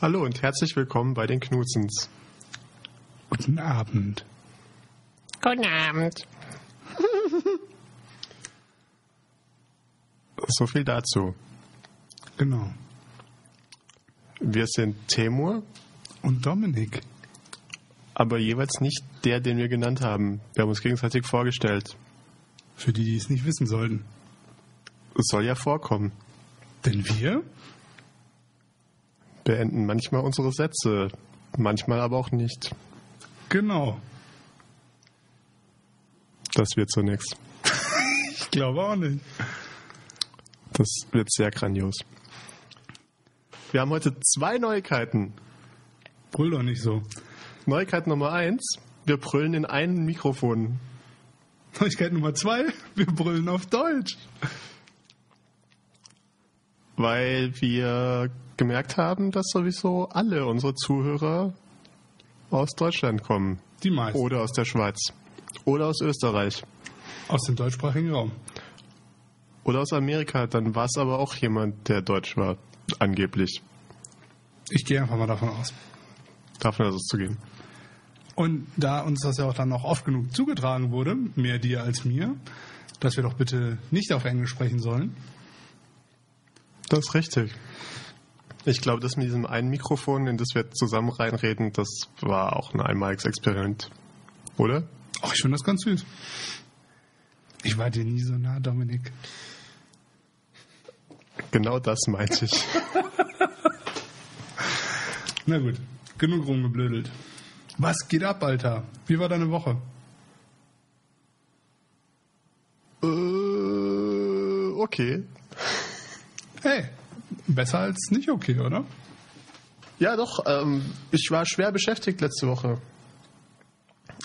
Hallo und herzlich willkommen bei den Knutzens. Guten Abend. Guten Abend. So viel dazu. Genau. Wir sind Temur, Und Dominik. aber jeweils nicht der, den wir genannt haben. Wir haben uns gegenseitig vorgestellt. Für die, die es nicht wissen sollten. Es soll ja vorkommen. Denn wir? Beenden manchmal unsere Sätze, manchmal aber auch nicht. Genau. Das wird so nix. Ich glaube auch nicht. Das wird sehr grandios. Wir haben heute zwei Neuigkeiten. Brüll doch nicht so. Neuigkeit Nummer eins. Wir brüllen in ein Mikrofon. Neuigkeit Nummer zwei. Wir brüllen auf Deutsch. Weil wir gemerkt haben, dass sowieso alle unsere Zuhörer aus Deutschland kommen. Die meisten. Oder aus der Schweiz. Oder aus Österreich. Aus dem deutschsprachigen Raum. Oder aus Amerika. Dann war es aber auch jemand, der deutsch war. Angeblich. Ich gehe einfach mal davon aus. Davon also zu gehen. Und da uns das ja auch dann noch oft genug zugetragen wurde, mehr dir als mir, dass wir doch bitte nicht auf Englisch sprechen sollen. Das ist richtig. Ich glaube, das mit diesem einen Mikrofon, in das wir zusammen reinreden, das war auch ein einmaliges Experiment. Oder? Ach, ich finde das ganz süß. Ich war dir nie so nah, Dominik. Genau das meinte ich. Na gut, genug rumgeblödelt. Was geht ab, Alter? Wie war deine Woche? äh, okay. Hey, besser als nicht okay, oder? Ja, doch. Ähm, ich war schwer beschäftigt letzte Woche.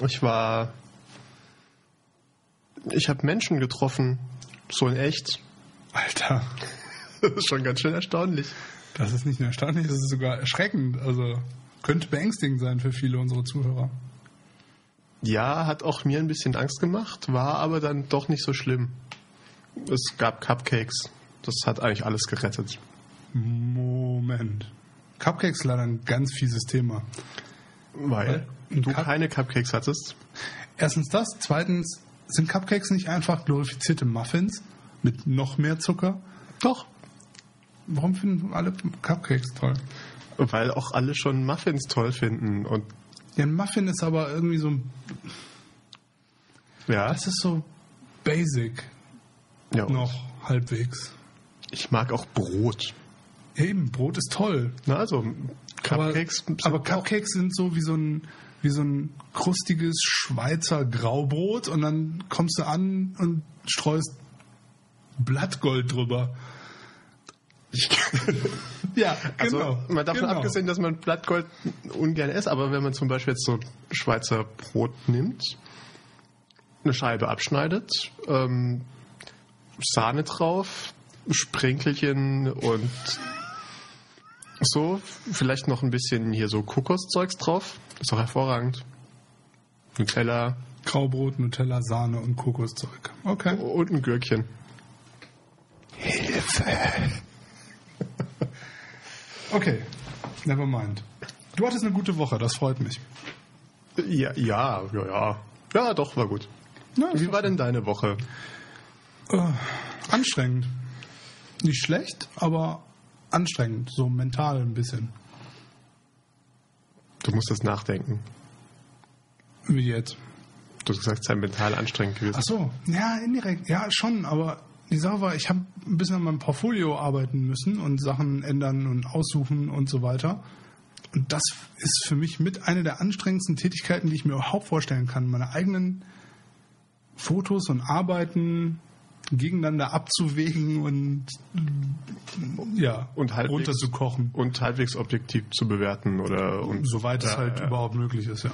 Ich war. Ich habe Menschen getroffen. So in echt. Alter, Das ist schon ganz schön erstaunlich. das ist nicht nur erstaunlich, das ist sogar erschreckend. Also könnte beängstigend sein für viele unserer Zuhörer. Ja, hat auch mir ein bisschen Angst gemacht, war aber dann doch nicht so schlimm. Es gab Cupcakes. Das hat eigentlich alles gerettet. Moment. Cupcakes leider ein ganz fieses Thema. Weil Ein du Cup- keine Cupcakes hattest. Erstens das, zweitens sind Cupcakes nicht einfach glorifizierte Muffins mit noch mehr Zucker? Doch. Warum finden alle Cupcakes toll? Weil auch alle schon Muffins toll finden. Und Ja, ein Muffin ist aber irgendwie so, ja, das ist so basic ja noch halbwegs. ich mag auch Brot. Eben, Brot ist toll. Na, also Cupcakes aber, aber Cupcakes sind so wie so ein wie so ein krustiges Schweizer Graubrot und dann kommst du an und streust Blattgold drüber. ja, Also, genau. mal davon genau. abgesehen, dass man Blattgold ungern isst, aber wenn man zum Beispiel jetzt so Schweizer Brot nimmt, eine Scheibe abschneidet, ähm, Sahne drauf, Sprenkelchen und so, vielleicht noch ein bisschen hier so Kokoszeugs drauf, ist doch hervorragend. Nutella Graubrot, Nutella, Sahne und Kokoszeug. Okay. und ein Gürkchen. Okay. Never mind. Du hattest eine gute Woche, das freut mich. Ja, ja, ja, ja. Ja, doch, war gut. Ja, Wie war denn deine Woche? Äh, anstrengend. Nicht schlecht, aber anstrengend. So mental ein bisschen. Du musst das nachdenken. Wie jetzt. Du hast gesagt, es sei mental anstrengend gewesen. Ach so, ja, indirekt, ja, schon, aber die Sache war, ich habe ein bisschen an meinem Portfolio arbeiten müssen und Sachen ändern und aussuchen und so weiter. Und das ist für mich mit einer der anstrengendsten Tätigkeiten, die ich mir überhaupt vorstellen kann. Meine eigenen Fotos und Arbeiten gegeneinander abzuwägen und ja, Und halbwegs- runterzukochen. und halbwegs objektiv zu bewerten oder und Soweit es Ja, halt ja. überhaupt möglich ist, ja.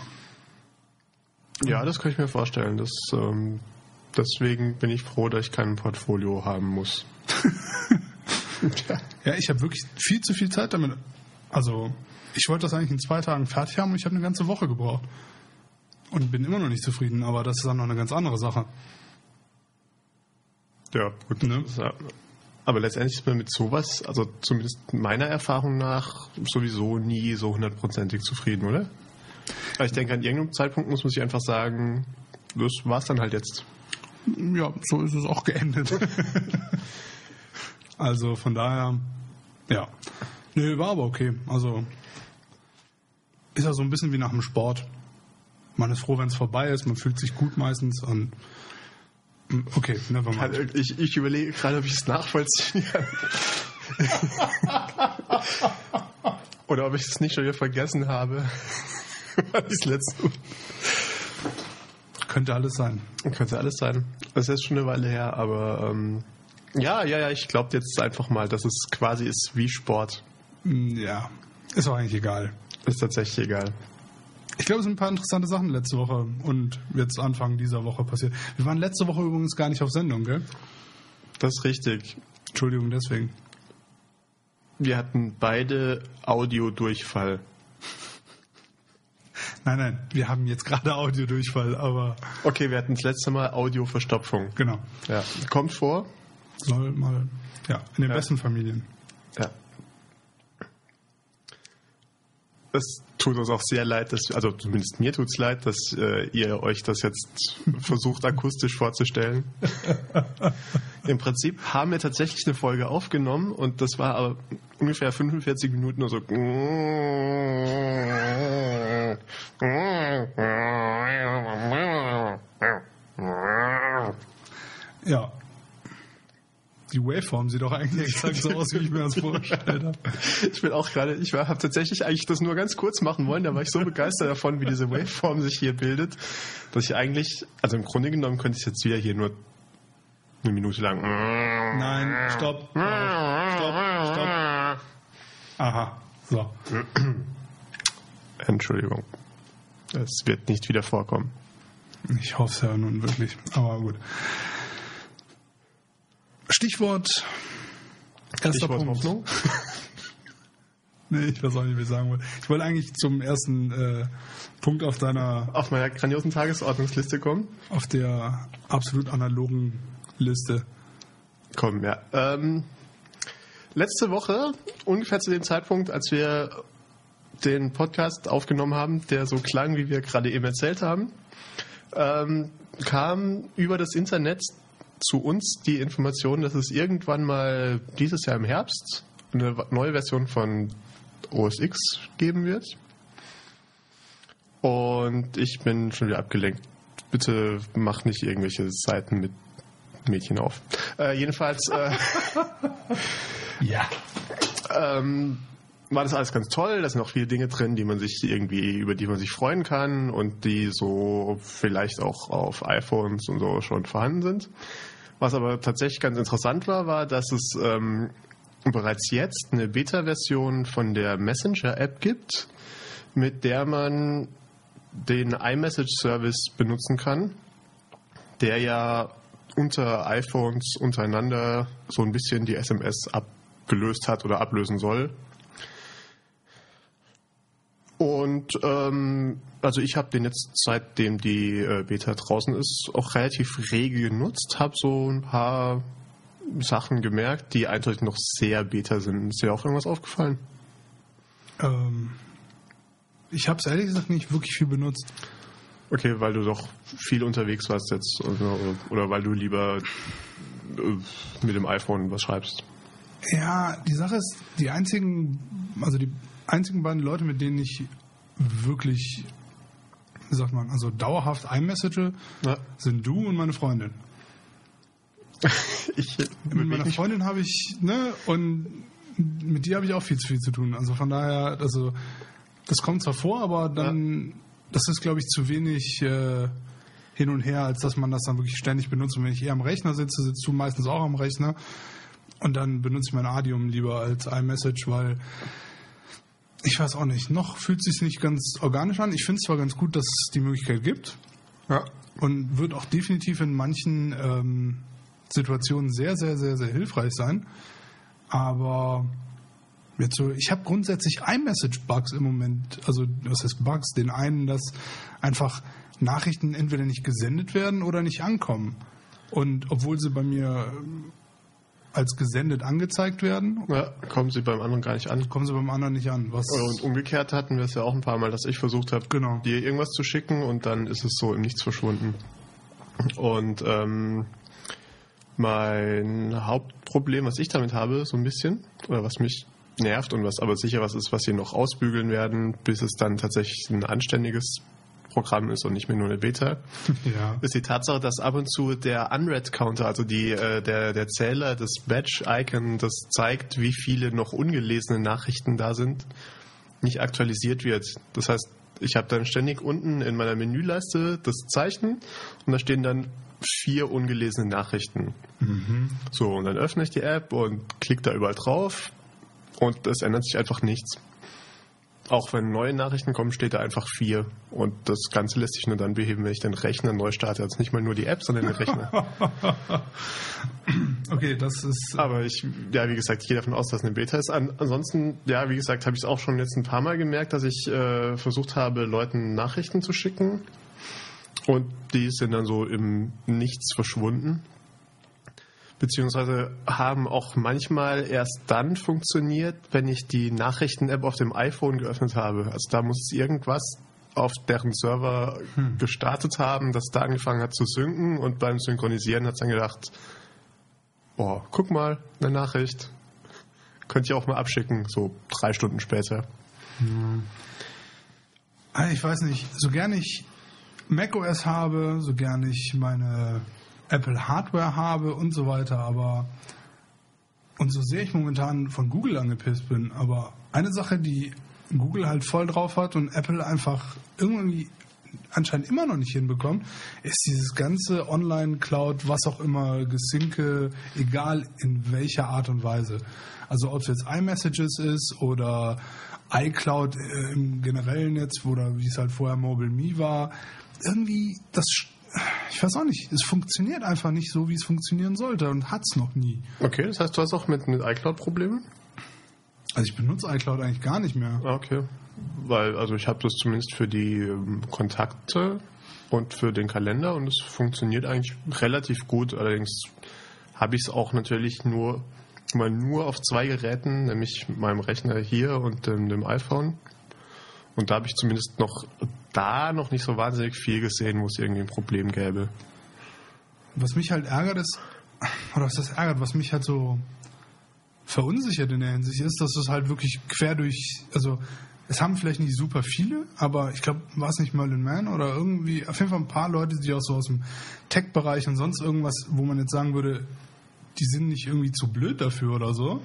ja, das kann ich mir vorstellen. Das, ähm, deswegen bin ich froh, dass ich kein Portfolio haben muss. ja. Ja, ich habe wirklich viel zu viel Zeit damit. Also, ich wollte das eigentlich in zwei Tagen fertig haben und ich habe eine ganze Woche gebraucht. Und bin immer noch nicht zufrieden, aber das ist dann noch eine ganz andere Sache. Ja, gut. Ne? Aber letztendlich ist man mit sowas, also zumindest meiner Erfahrung nach, sowieso nie so hundertprozentig zufrieden, oder? Aber ich denke, an irgendeinem Zeitpunkt muss man sich einfach sagen, das war's dann halt jetzt. Ja, so ist es auch geendet. also von daher, ja. Nö, war aber okay. Also ist ja so ein bisschen wie nach dem Sport. Man ist froh, wenn es vorbei ist, man fühlt sich gut meistens und okay, never mind. Ich, ich überlege gerade, ob ich es nachvollziehen kann. Oder ob ich es nicht schon wieder vergessen habe. das letzte Könnte alles sein. Könnte alles sein. Das ist schon eine Weile her, aber ähm, ja, ja, ja, ich glaube jetzt einfach mal, dass es quasi ist wie Sport. Ja, ist auch eigentlich egal. Ist tatsächlich egal. Ich glaube, es sind ein paar interessante Sachen letzte Woche und jetzt Anfang dieser Woche passiert. Wir waren letzte Woche übrigens gar nicht auf Sendung, gell? Das ist richtig. Entschuldigung deswegen. Wir hatten beide Audiodurchfall. Nein, nein, wir haben jetzt gerade Audiodurchfall, aber. Okay, wir hatten das letzte Mal Audioverstopfung. Genau. Ja. Kommt vor? Soll mal. Ja, in den Ja. besten Familien. Es tut uns auch sehr leid, dass, also zumindest mir tut es leid, dass äh, ihr euch das jetzt versucht akustisch vorzustellen. Im Prinzip haben wir tatsächlich eine Folge aufgenommen und das war aber ungefähr 45 Minuten nur so. Ja. Die Waveform sieht doch eigentlich exakt so aus, wie ich mir das vorgestellt habe. Ich bin auch gerade, ich habe tatsächlich eigentlich das nur ganz kurz machen wollen, da war ich so begeistert davon, wie diese Waveform sich hier bildet, dass ich eigentlich, also im Grunde genommen könnte ich jetzt wieder hier nur eine Minute lang. Nein, stopp. Stopp, stopp. Aha. So. Entschuldigung. Es wird nicht wieder vorkommen. Ich hoffe es ja nun wirklich. Aber gut. Stichwort. Erster Stichwort Punkt. Hoffnung. Nee, ich weiß auch nicht, wie ich sagen wollte. Ich wollte eigentlich zum ersten äh, Punkt auf deiner, Auf meiner grandiosen Tagesordnungsliste kommen. auf der absolut analogen Liste. Kommen, ja. Ähm, letzte Woche, ungefähr zu dem Zeitpunkt, als wir den Podcast aufgenommen haben, der so klang, wie wir gerade eben erzählt haben, ähm, kam über das Internet zu uns die Information, dass es irgendwann mal dieses Jahr im Herbst eine neue Version von OS X geben wird. Und ich bin schon wieder abgelenkt. Bitte mach nicht irgendwelche Seiten mit Mädchen auf. Äh, jedenfalls äh, Ja. ähm, war das alles ganz toll. Da sind auch viele Dinge drin, die man sich irgendwie, über die man sich freuen kann und die so vielleicht auch auf iPhones und so schon vorhanden sind. Was aber tatsächlich ganz interessant war, war, dass es ähm, bereits jetzt eine Beta-Version von der Messenger-App gibt, mit der man den iMessage-Service benutzen kann, der ja unter iPhones untereinander so ein bisschen die SMS abgelöst hat oder ablösen soll. Und ähm, also ich habe den jetzt seitdem die äh, Beta draußen ist auch relativ rege genutzt, habe so ein paar Sachen gemerkt, die eindeutig noch sehr Beta sind. Ist dir auch irgendwas aufgefallen? Ähm, ich habe es ehrlich gesagt nicht wirklich viel benutzt. Okay, weil du doch viel unterwegs warst jetzt oder, oder weil du lieber äh, mit dem iPhone was schreibst. Ja, die Sache ist, die einzigen, also die einzigen beiden Leute, mit denen ich wirklich, wie sagt man, also dauerhaft iMessage, Ja. sind du und meine Freundin. Ich Mit meiner Freundin habe ich, ne, und mit dir habe ich auch viel zu viel zu tun. Also von daher, also das kommt zwar vor, aber dann, das ist, glaube ich, zu wenig äh, hin und her, als dass man das dann wirklich ständig benutzt. Und wenn ich eher am Rechner sitze, sitzt du meistens auch am Rechner. Und dann benutze ich mein Adium lieber als iMessage, weil ich weiß auch nicht, noch fühlt es sich nicht ganz organisch an. Ich finde es zwar ganz gut, dass es die Möglichkeit gibt ja. und wird auch definitiv in manchen ähm, Situationen sehr, sehr, sehr, sehr hilfreich sein. Aber jetzt so, ich habe grundsätzlich iMessage-Bugs im Moment, also was heißt Bugs? Den einen, dass einfach Nachrichten entweder nicht gesendet werden oder nicht ankommen. Und obwohl sie bei mir, ähm, als gesendet angezeigt werden, Ja, kommen sie beim anderen gar nicht an. kommen sie beim anderen nicht an. Was Und umgekehrt hatten wir es ja auch ein paar Mal, dass ich versucht habe, Genau. dir irgendwas zu schicken und dann ist es so im Nichts verschwunden. Und ähm, mein Hauptproblem, was ich damit habe, so ein bisschen, oder was mich nervt und was aber sicher was ist, was sie noch ausbügeln werden, bis es dann tatsächlich ein anständiges Programm ist und nicht mehr nur eine Beta, ja. ist die Tatsache, dass ab und zu der Unread-Counter, also die, äh, der, der Zähler, das Badge-Icon, das zeigt, wie viele noch ungelesene Nachrichten da sind, nicht aktualisiert wird. Das heißt, ich habe dann ständig unten in meiner Menüleiste das Zeichen und da stehen dann vier ungelesene Nachrichten. So, und dann öffne ich die App und klicke da überall drauf und es ändert sich einfach nichts. Auch wenn neue Nachrichten kommen, steht da einfach vier. Und das Ganze lässt sich nur dann beheben, wenn ich den Rechner neu starte. Also nicht mal nur die App, sondern den Rechner. Okay, das ist. Aber ich, ja, wie gesagt, ich gehe davon aus, dass es eine Beta ist. An, ansonsten, ja, wie gesagt, habe ich es auch schon jetzt ein paar Mal gemerkt, dass ich äh, versucht habe, Leuten Nachrichten zu schicken. Und die sind dann so im Nichts verschwunden. Beziehungsweise haben auch manchmal erst dann funktioniert, wenn ich die Nachrichten-App auf dem iPhone geöffnet habe. Also da muss irgendwas auf deren Server gestartet haben, das da angefangen hat zu synken und beim Synchronisieren hat es dann gedacht, boah, guck mal, eine Nachricht. Könnt ihr auch mal abschicken, so drei Stunden später. Ah, Ich weiß nicht, so gern ich macOS habe, so gern ich meine Apple Hardware habe und so weiter, aber und so sehr ich momentan von Google angepisst bin, aber eine Sache, die Google halt voll drauf hat und Apple einfach irgendwie anscheinend immer noch nicht hinbekommt, ist dieses ganze Online-Cloud, was auch immer, Gesinke, egal in welcher Art und Weise. Also ob es jetzt iMessages ist oder iCloud äh, im generellen Netz oder wie es halt vorher Mobile Me war, irgendwie das, ich weiß auch nicht, es funktioniert einfach nicht so, wie es funktionieren sollte und hat es noch nie. Okay, das heißt, du hast auch mit, mit iCloud Probleme? Also ich benutze iCloud eigentlich gar nicht mehr. Ah, Okay. Weil, also ich habe das zumindest für die ähm, Kontakte und für den Kalender und es funktioniert eigentlich relativ gut. Allerdings habe ich es auch natürlich nur mal nur auf zwei Geräten, nämlich meinem Rechner hier und dem, dem iPhone. Und da habe ich zumindest noch da noch nicht so wahnsinnig viel gesehen, wo es irgendwie ein Problem gäbe. Was mich halt ärgert ist, oder was das ärgert, was mich halt so verunsichert in der Hinsicht ist, dass es halt wirklich quer durch, also es haben vielleicht nicht super viele, aber ich glaube, war es nicht Merlin Mann oder irgendwie, auf jeden Fall ein paar Leute, die auch so aus dem Tech-Bereich und sonst irgendwas, wo man jetzt sagen würde, die sind nicht irgendwie zu blöd dafür oder so,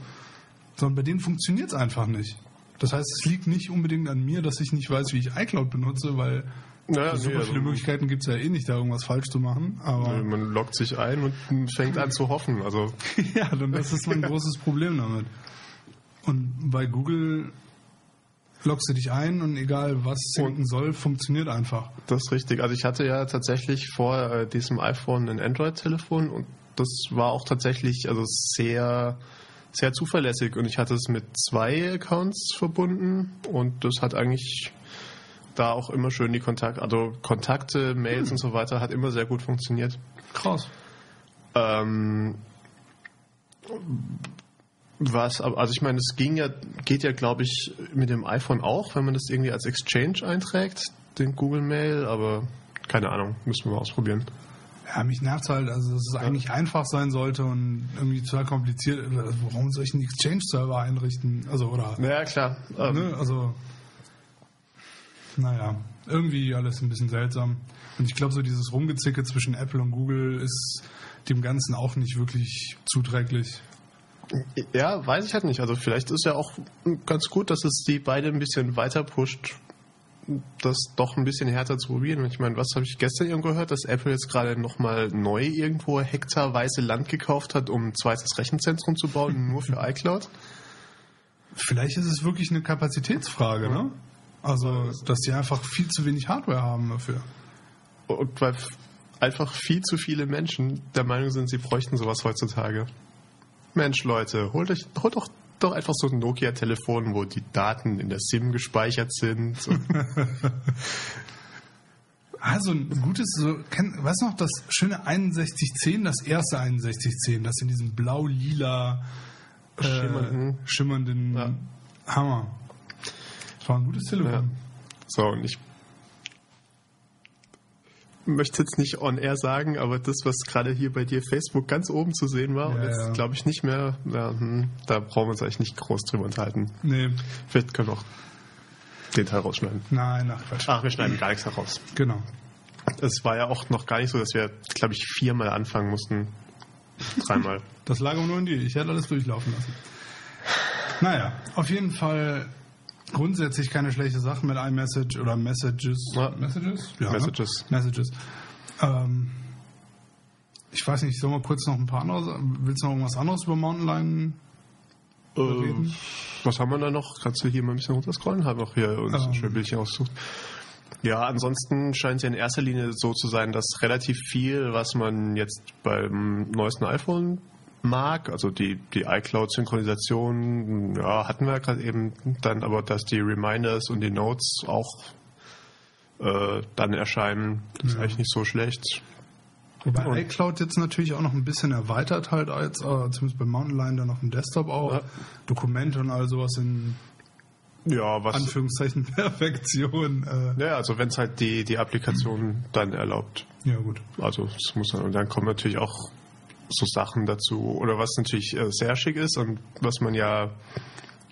sondern bei denen funktioniert es einfach nicht. Das heißt, es liegt nicht unbedingt an mir, dass ich nicht weiß, wie ich iCloud benutze, weil Naja, super nee, viele also- Möglichkeiten gibt es ja eh nicht, da irgendwas falsch zu machen. Aber Man loggt sich ein und fängt an zu hoffen. Also Ja, dann das ist mein großes Problem damit. Und bei Google loggst du dich ein und egal was sinken soll, funktioniert einfach. Das ist richtig. Also ich hatte ja tatsächlich vor äh, diesem iPhone ein Android-Telefon und das war auch tatsächlich also sehr, sehr zuverlässig und ich hatte es mit zwei Accounts verbunden und das hat eigentlich da auch immer schön die Kontakte, also Kontakte, Mails und so weiter hat immer sehr gut funktioniert. Krass. Ähm, was, also ich meine, es ging ja, geht ja, glaube ich, mit dem iPhone auch, wenn man das irgendwie als Exchange einträgt, den Google Mail, aber keine Ahnung, müssen wir mal ausprobieren. Ja, mich nervt halt, also dass es eigentlich einfach sein sollte und irgendwie total kompliziert. Warum soll ich einen Exchange-Server einrichten? Also, oder, Ja, klar. Ähm, ne, also, naja, irgendwie alles ein bisschen seltsam. Und ich glaube, so dieses Rumgezicke zwischen Apple und Google ist dem Ganzen auch nicht wirklich zuträglich. Ja, weiß ich halt nicht. Also vielleicht ist ja auch ganz gut, dass es die beide ein bisschen weiter pusht, das doch ein bisschen härter zu probieren. Ich meine, was habe ich gestern irgendwo gehört, dass Apple jetzt gerade nochmal neu irgendwo hektarweise Land gekauft hat, um ein zweites Rechenzentrum zu bauen, nur für iCloud? Vielleicht ist es wirklich eine Kapazitätsfrage, ne? Also, dass die einfach viel zu wenig Hardware haben dafür. Und weil einfach viel zu viele Menschen der Meinung sind, sie bräuchten sowas heutzutage. Mensch, Leute, holt, euch, holt doch, doch einfach so ein Nokia-Telefon, wo die Daten in der SIM gespeichert sind. Also ein gutes, so, kenn, weißt du noch, das schöne 6110, das erste 6110, das in diesem blau-lila äh, Schimmernden. schimmernden Ja. Hammer. Das war ein gutes Telefon. Ja. So, und ich möchte jetzt nicht on air sagen, aber das, was gerade hier bei dir Facebook ganz oben zu sehen war, und Ja, jetzt ja. glaube ich nicht mehr, ja, hm, da brauchen wir uns eigentlich nicht groß drüber unterhalten. Nee, Vielleicht können wir auch den Teil rausschneiden. nein, ach Quatsch. Ach, wir schneiden gar nichts heraus. Genau. Es war ja auch noch gar nicht so, dass wir, glaube ich, viermal anfangen mussten. Dreimal. Das lag aber nur in dir. Ich hätte alles durchlaufen lassen. Naja, auf jeden Fall grundsätzlich keine schlechte Sache mit iMessage oder Messages. Ja. Messages? Ja, Messages. Ne? Messages. Ähm, ich weiß nicht, sollen wir kurz noch ein paar andere Willst du noch irgendwas anderes über Mountain Lion Äh, reden? was haben wir da noch? Kannst du hier mal ein bisschen runterscrollen? Haben auch hier uns ein Ähm. schönes Bildchen ausgesucht. Ja, ansonsten scheint es ja in erster Linie so zu sein, dass relativ viel, was man jetzt beim neuesten iPhone mag, also die, die iCloud-Synchronisation, ja, hatten wir gerade eben dann, aber dass die Reminders und die Notes auch äh, dann erscheinen, ist eigentlich nicht so schlecht. Wobei Und- iCloud jetzt natürlich auch noch ein bisschen erweitert halt als, äh, zumindest bei Mountain Lion dann auf dem Desktop auch. Ja. Dokumente und all sowas in Ja, was. Anführungszeichen Perfektion. Äh, Ja, also wenn es halt die, die Applikation dann erlaubt. ja gut. Also es muss dann, und dann kommen natürlich auch so Sachen dazu, oder was natürlich äh, sehr schick ist und was man ja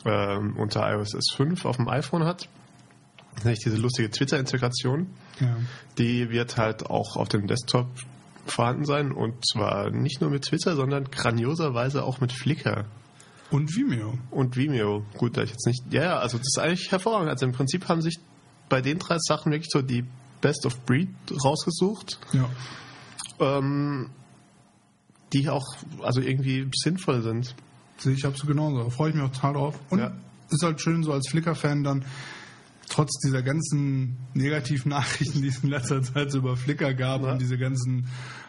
ähm, unter iOS S5 auf dem iPhone hat, ist nämlich diese lustige Twitter-Integration. Ja. Die wird halt auch auf dem Desktop vorhanden sein und zwar nicht nur mit Twitter, sondern grandioserweise auch mit Flickr Und Vimeo. und Vimeo. Gut, da ich jetzt nicht. Ja, ja, also das ist eigentlich hervorragend. Also im Prinzip haben sich bei den drei Sachen wirklich so die Best of Breed rausgesucht. Ja. ähm, die auch also irgendwie sinnvoll sind. Sehe ich absolut genauso. Da freue ich mich auch total drauf. Und Ja. ist halt schön, so als Flickr-Fan dann, trotz dieser ganzen negativen Nachrichten, die es in letzter Zeit so über Flickr gab Ja. und diese ganzen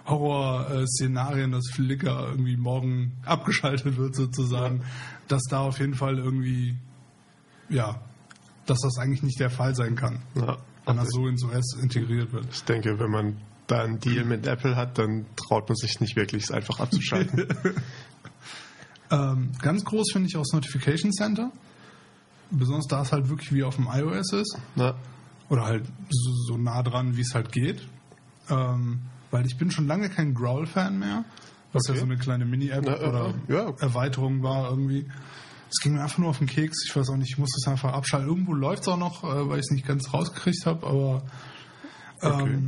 Horror-Szenarien, dass Flickr irgendwie morgen abgeschaltet wird sozusagen, dass da auf jeden Fall irgendwie, ja, dass das eigentlich nicht der Fall sein kann, Ja. wenn das so ins OS integriert wird. Ich denke, wenn man da einen Deal mit Apple hat, dann traut man sich nicht wirklich, es einfach abzuschalten. Ähm, ganz groß finde ich auch das Notification Center. Besonders da es halt wirklich wie auf dem iOS ist. Na, Oder halt so, so nah dran, wie es halt geht. Ähm, weil ich bin schon lange kein Growl-Fan mehr. Was Okay. ja so eine kleine Mini-App äh, oder ja. Erweiterung war irgendwie. Es ging mir einfach nur auf den Keks. Ich weiß auch nicht, ich muss das einfach abschalten. Irgendwo läuft es auch noch, äh, weil ich es nicht ganz rausgekriegt habe, aber Okay.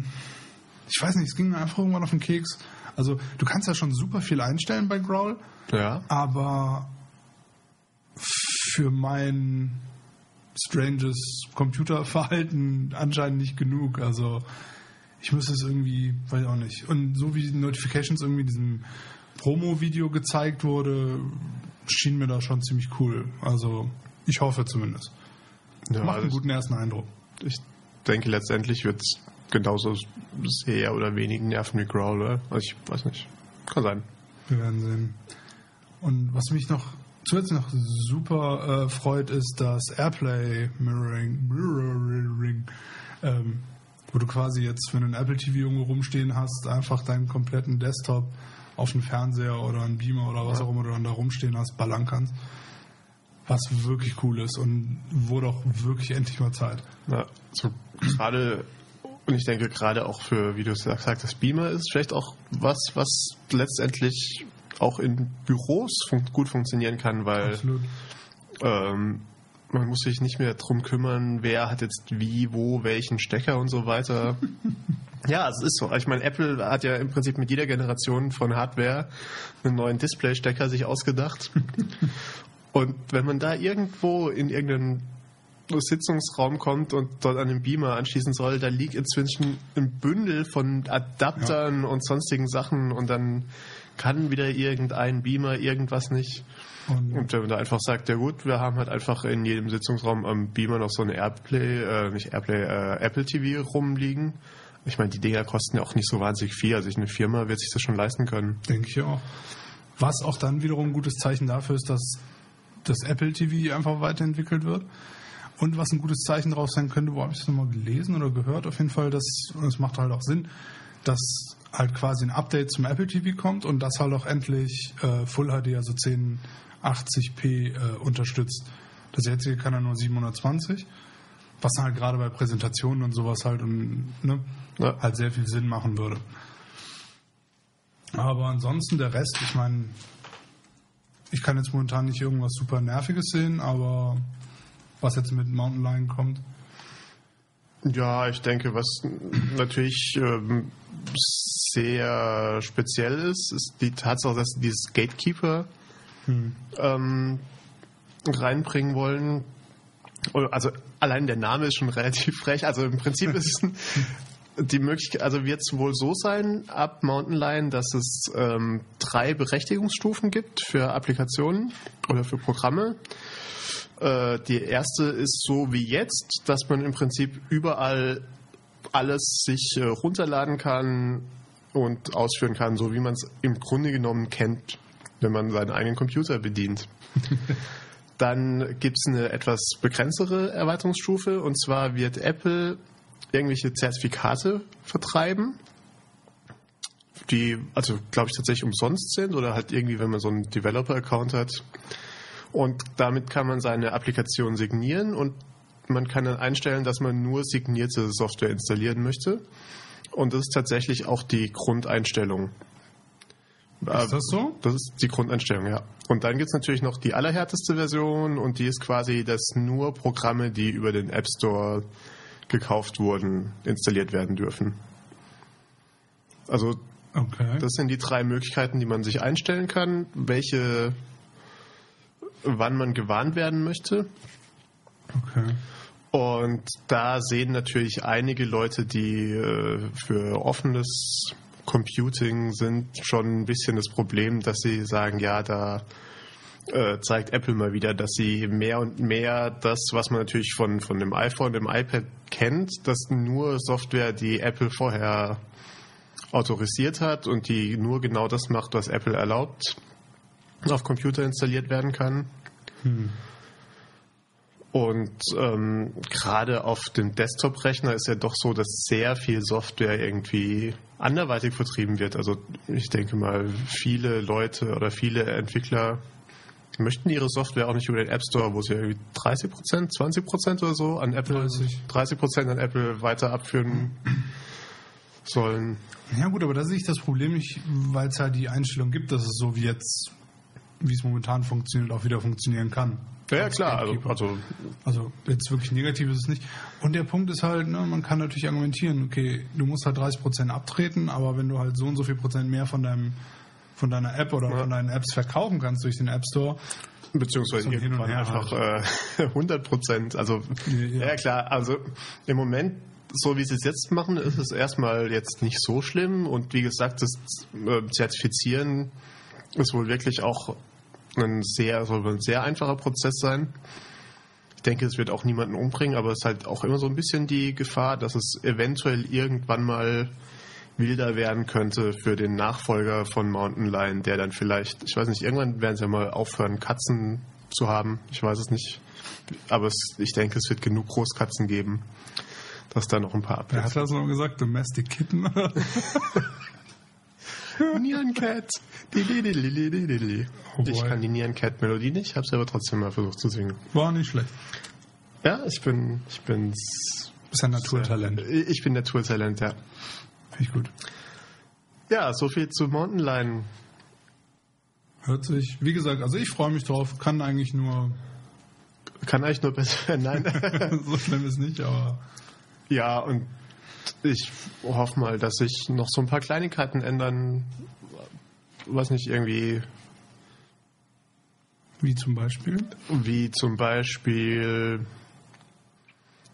Ich weiß nicht, es ging mir einfach irgendwann auf den Keks. Also du kannst ja schon super viel einstellen bei Growl, ja. aber für mein stranges Computerverhalten anscheinend nicht genug. Also ich müsste es irgendwie, weiß ich auch nicht. Und so wie die Notifications irgendwie in diesem Promo-Video gezeigt wurde, schien mir das schon ziemlich cool. Also ich hoffe zumindest. ja Macht einen guten ersten Eindruck. ich denke, letztendlich wird es genauso sehr oder wenigen nerven wie Growl, oder? Also ich weiß nicht. Kann sein. Wir werden sehen. Und was mich noch zusätzlich noch super äh, freut, ist das Airplay Mirroring, Mirroring ähm, wo du quasi jetzt, wenn du ein Apple TV irgendwo rumstehen hast, einfach deinen kompletten Desktop auf einen Fernseher oder einen Beamer oder was auch immer du dann da rumstehen hast, ballern kannst. Was wirklich cool ist und wurde auch wirklich endlich mal Zeit. Ja, so gerade, und ich denke gerade auch für, wie du es gesagt hast, Beamer ist vielleicht auch was, was letztendlich auch in Büros fun gut funktionieren kann, weil ähm, man muss sich nicht mehr drum kümmern, wer hat jetzt wie, wo, welchen Stecker und so weiter. ja, es ist so. Ich meine, Apple hat ja im Prinzip mit jeder Generation von Hardware einen neuen Display-Stecker sich ausgedacht. und wenn man da irgendwo in irgendeinen Sitzungsraum kommt und dort an den Beamer anschließen soll, da liegt inzwischen ein Bündel von Adaptern und sonstigen Sachen und dann kann wieder irgendein Beamer irgendwas nicht. Und Und wenn man da einfach sagt, ja gut, wir haben halt einfach in jedem Sitzungsraum am Beamer noch so eine Airplay, äh, nicht Airplay, äh, Apple TV rumliegen. Ich meine, die Dinger kosten ja auch nicht so wahnsinnig viel. Also eine Firma wird sich das schon leisten können. Denke ich auch. Was auch dann wiederum ein gutes Zeichen dafür ist, dass das Apple TV einfach weiterentwickelt wird. Und was ein gutes Zeichen drauf sein könnte, wo habe ich das nochmal gelesen oder gehört? Auf jeden Fall, das, das macht halt auch Sinn, dass halt quasi ein Update zum Apple TV kommt und das halt auch endlich äh, Full HD, also 1080p äh, unterstützt. Das jetzige kann ja nur 720, was halt gerade bei Präsentationen und sowas halt und, ne, Ja. halt sehr viel Sinn machen würde. Aber ansonsten der Rest, ich meine, ich kann jetzt momentan nicht irgendwas super Nerviges sehen, aber was jetzt mit Mountain Lion kommt, Ja, ich denke, was natürlich ähm, sehr speziell ist, ist die Tatsache, dass sie dieses Gatekeeper ähm, reinbringen wollen. Also allein der Name ist schon relativ frech. Also im Prinzip ist die Möglichkeit, also wird es wohl so sein ab Mountain Lion, dass es ähm, drei Berechtigungsstufen gibt für Applikationen oder für Programme. Äh, die erste ist so wie jetzt, dass man im Prinzip überall alles sich äh, runterladen kann und ausführen kann, so wie man es im Grunde genommen kennt, wenn man seinen eigenen Computer bedient. Dann gibt es eine etwas begrenztere Erweiterungsstufe und zwar wird Apple irgendwelche Zertifikate vertreiben, die also glaube ich tatsächlich umsonst sind oder halt irgendwie, wenn man so einen Developer-Account hat. Und damit kann man seine Applikation signieren und man kann dann einstellen, dass man nur signierte Software installieren möchte. Und das ist tatsächlich auch die Grundeinstellung. ist das so? Das ist die Grundeinstellung, ja. Und dann gibt es natürlich noch die allerhärteste Version und die ist quasi, dass nur Programme, die über den App Store gekauft wurden, installiert werden dürfen. Also Okay. das sind die drei Möglichkeiten, die man sich einstellen kann, welche, wann man gewarnt werden möchte. okay. Und da sehen natürlich einige Leute, die äh, für offenes Computing sind, schon ein bisschen das Problem, dass sie sagen, ja, da äh, zeigt Apple mal wieder, dass sie mehr und mehr das, was man natürlich von, von dem iPhone, dem iPad kennt, dass nur Software, die Apple vorher autorisiert hat und die nur genau das macht, was Apple erlaubt, auf Computer installiert werden kann. Und ähm, gerade auf dem Desktop-Rechner ist ja doch so, dass sehr viel Software irgendwie anderweitig vertrieben wird. Also ich denke mal, viele Leute oder viele Entwickler möchten ihre Software auch nicht über den App Store, wo sie irgendwie 30 Prozent, 20 Prozent oder so an Apple, 30. 30 Prozent an Apple weiter abführen sollen. Ja gut, aber da sehe ich das Problem nicht, weil es halt die Einstellung gibt, dass es so wie jetzt, wie es momentan funktioniert, auch wieder funktionieren kann. Ja, ja klar, also, also Also jetzt wirklich negativ ist es nicht. Und der Punkt ist halt, ne, man kann natürlich argumentieren, okay, du musst halt 30 Prozent abtreten, aber wenn du halt so und so viel Prozent mehr von deinem von deiner App oder Ja. von deinen Apps verkaufen kannst durch den App Store, beziehungsweise irgendwann Her einfach äh, 100 Prozent. Also Ja. ja. klar, also im Moment, so wie sie es jetzt machen, ist es erstmal jetzt nicht so schlimm und wie gesagt, das äh, Zertifizieren ist wohl wirklich auch ein sehr, soll ein sehr einfacher Prozess sein. Ich denke, es wird auch niemanden umbringen, aber es ist halt auch immer so ein bisschen die Gefahr, dass es eventuell irgendwann mal wilder werden könnte für den Nachfolger von Mountain Lion, der dann vielleicht, ich weiß nicht, irgendwann werden sie ja mal aufhören, Katzen zu haben. Ich weiß es nicht. Aber es, ich denke, es wird genug Großkatzen geben, dass da noch ein paar wer Updates hat das noch gesagt? Domestic Kitten? Neon Cat. Oh ich kann die Neon Cat Melodie nicht, habe sie aber trotzdem mal versucht zu singen. War nicht schlecht. Ja, ich bin, ich bin, Ist ein Naturtalent. ich bin Naturtalent, ja. Finde ich gut. Ja, so viel zu Mountain Lion. Hört sich, wie gesagt, also ich freue mich drauf, kann eigentlich nur, Kann eigentlich nur besser. Nein. so schlimm ist nicht, aber ja, und ich hoffe mal, dass sich noch so ein paar Kleinigkeiten ändern. Was nicht irgendwie, wie zum Beispiel. wie zum Beispiel,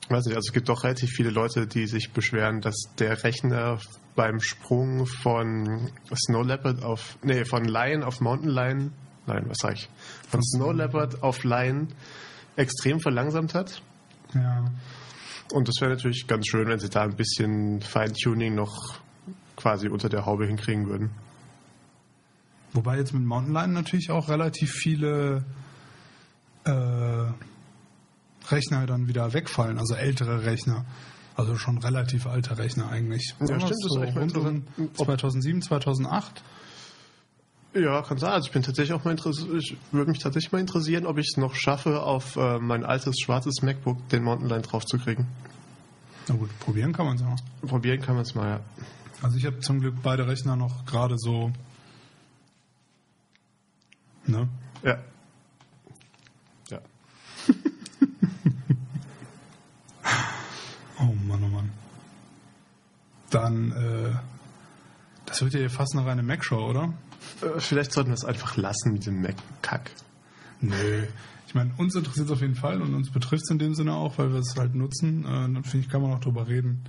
weiß nicht, also es gibt doch relativ viele Leute, die sich beschweren, dass der Rechner beim Sprung von Snow Leopard auf, nee, von Lion auf Mountain Lion, nein, was sag ich, von Snow Leopard auf Lion extrem verlangsamt hat. Ja. Und das wäre natürlich ganz schön, wenn sie da ein bisschen Feintuning noch quasi unter der Haube hinkriegen würden. Wobei jetzt mit Mountain Lion natürlich auch relativ viele äh, Rechner dann wieder wegfallen, also ältere Rechner. Also schon relativ alte Rechner eigentlich. Ja, stimmt, das so mal rund um interessant. Ob- 2007, 2008. Ja, kann sein. Also ich bin tatsächlich auch mal interessiert, ich würde mich tatsächlich mal interessieren, ob ich es noch schaffe, auf äh, mein altes schwarzes MacBook den Mountain Lion draufzukriegen. Na gut, probieren kann man es ja. Probieren kann man es mal, ja. Also ich habe zum Glück beide Rechner noch gerade so. Ne? Ja. Ja. Oh Mann, oh Mann. Dann, äh, das wird ja fast eine reine Mac-Show, oder? Vielleicht sollten wir es einfach lassen mit dem Mac-Kack. Nö. Ich meine, uns interessiert es auf jeden Fall und uns betrifft es in dem Sinne auch, weil wir es halt nutzen. Äh, dann finde ich, kann man auch drüber reden.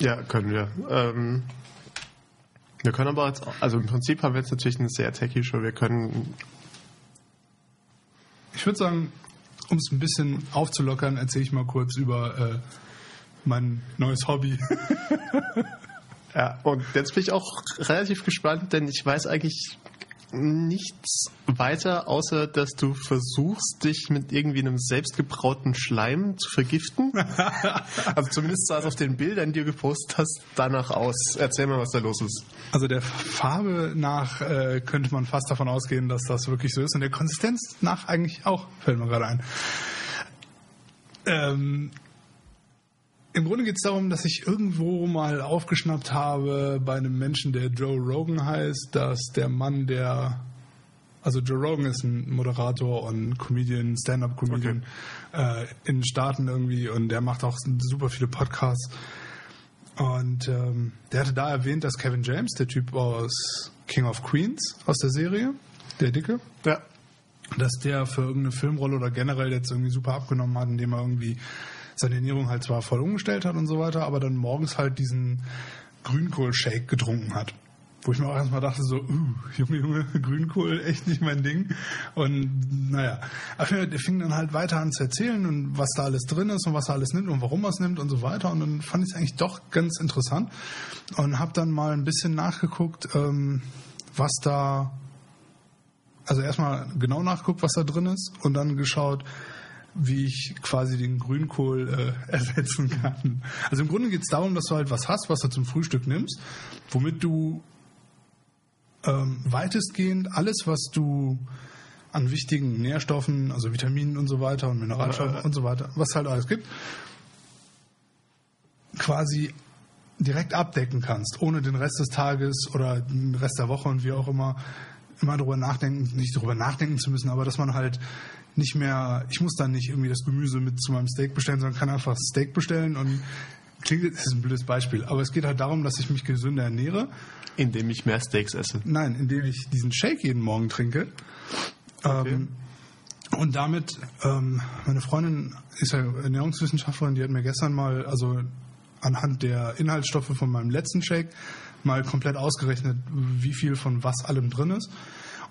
Ja, können wir. Ähm, wir können aber jetzt, also im Prinzip haben wir jetzt natürlich eine sehr techy Show. Wir können, Ich würde sagen, um es ein bisschen aufzulockern, erzähle ich mal kurz über äh, mein neues Hobby. ja, und jetzt bin ich auch relativ gespannt, denn ich weiß eigentlich nichts weiter, außer dass du versuchst, dich mit irgendwie einem selbstgebrauten Schleim zu vergiften. also zumindest sah es auf den Bildern, die du gepostet hast, danach aus. Erzähl mal, was da los ist. Also der Farbe nach äh, könnte man fast davon ausgehen, dass das wirklich so ist. Und der Konsistenz nach eigentlich auch, fällt mir gerade ein. Ähm, Im Grunde geht es darum, dass ich irgendwo mal aufgeschnappt habe bei einem Menschen, der Joe Rogan heißt, dass der Mann, der also Joe Rogan ist ein Moderator und Comedian, Stand-up-Comedian äh, in den Staaten irgendwie und der macht auch super viele Podcasts. Und ähm, der hatte da erwähnt, dass Kevin James, der Typ aus King of Queens, aus der Serie, der Dicke, Ja. dass der für irgendeine Filmrolle oder generell jetzt irgendwie super abgenommen hat, indem er irgendwie seine Ernährung halt zwar voll umgestellt hat und so weiter, aber dann morgens halt diesen Grünkohl-Shake getrunken hat. Wo ich mir auch erstmal dachte, so, uh, Junge, Junge, Grünkohl, echt nicht mein Ding. Und naja, Fall, der fing dann halt weiter an zu erzählen und was da alles drin ist und was er alles nimmt und warum er es nimmt und so weiter. Und dann fand ich es eigentlich doch ganz interessant und habe dann mal ein bisschen nachgeguckt, ähm, was da also erstmal genau nachguckt, was da drin ist und dann geschaut, wie ich quasi den Grünkohl äh, ersetzen kann. Also im Grunde geht es darum, dass du halt was hast, was du zum Frühstück nimmst, womit du ähm, weitestgehend alles, was du an wichtigen Nährstoffen, also Vitaminen und so weiter und Mineralstoffen und so weiter, was halt alles gibt, quasi direkt abdecken kannst, ohne den Rest des Tages oder den Rest der Woche und wie auch immer immer darüber nachdenken, nicht darüber nachdenken zu müssen, aber dass man halt nicht mehr, ich muss dann nicht irgendwie das Gemüse mit zu meinem Steak bestellen, sondern kann einfach Steak bestellen und klingt, das ist ein blödes Beispiel, aber es geht halt darum, dass ich mich gesünder ernähre. Indem ich mehr Steaks esse. Nein, indem ich diesen Shake jeden Morgen trinke. Ähm, und damit, ähm, meine Freundin ist ja Ernährungswissenschaftlerin, die hat mir gestern mal, also anhand der Inhaltsstoffe von meinem letzten Shake, mal komplett ausgerechnet, wie viel von was allem drin ist.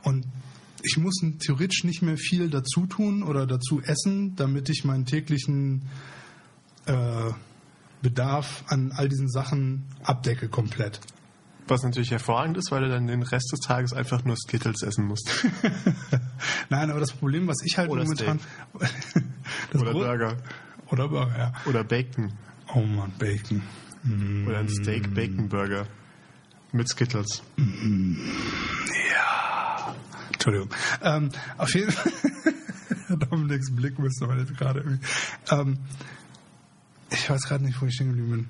Und ich muss theoretisch nicht mehr viel dazu tun oder dazu essen, damit ich meinen täglichen äh, Bedarf an all diesen Sachen abdecke komplett. Was natürlich hervorragend ist, weil du dann den Rest des Tages einfach nur Skittles essen musst. Nein, aber das Problem, was ich halt Oder momentan. Oder Burger. Oder Burger, ja. Oder Bacon. Oh Mann, Bacon. Mm. Oder ein Steak-Bacon-Burger. Mit Skittles. Entschuldigung. Ähm, auf jeden Fall. Dominiks Blick müsste man jetzt gerade irgendwie. Ähm, ich weiß gerade nicht, wo ich stehen geblieben bin.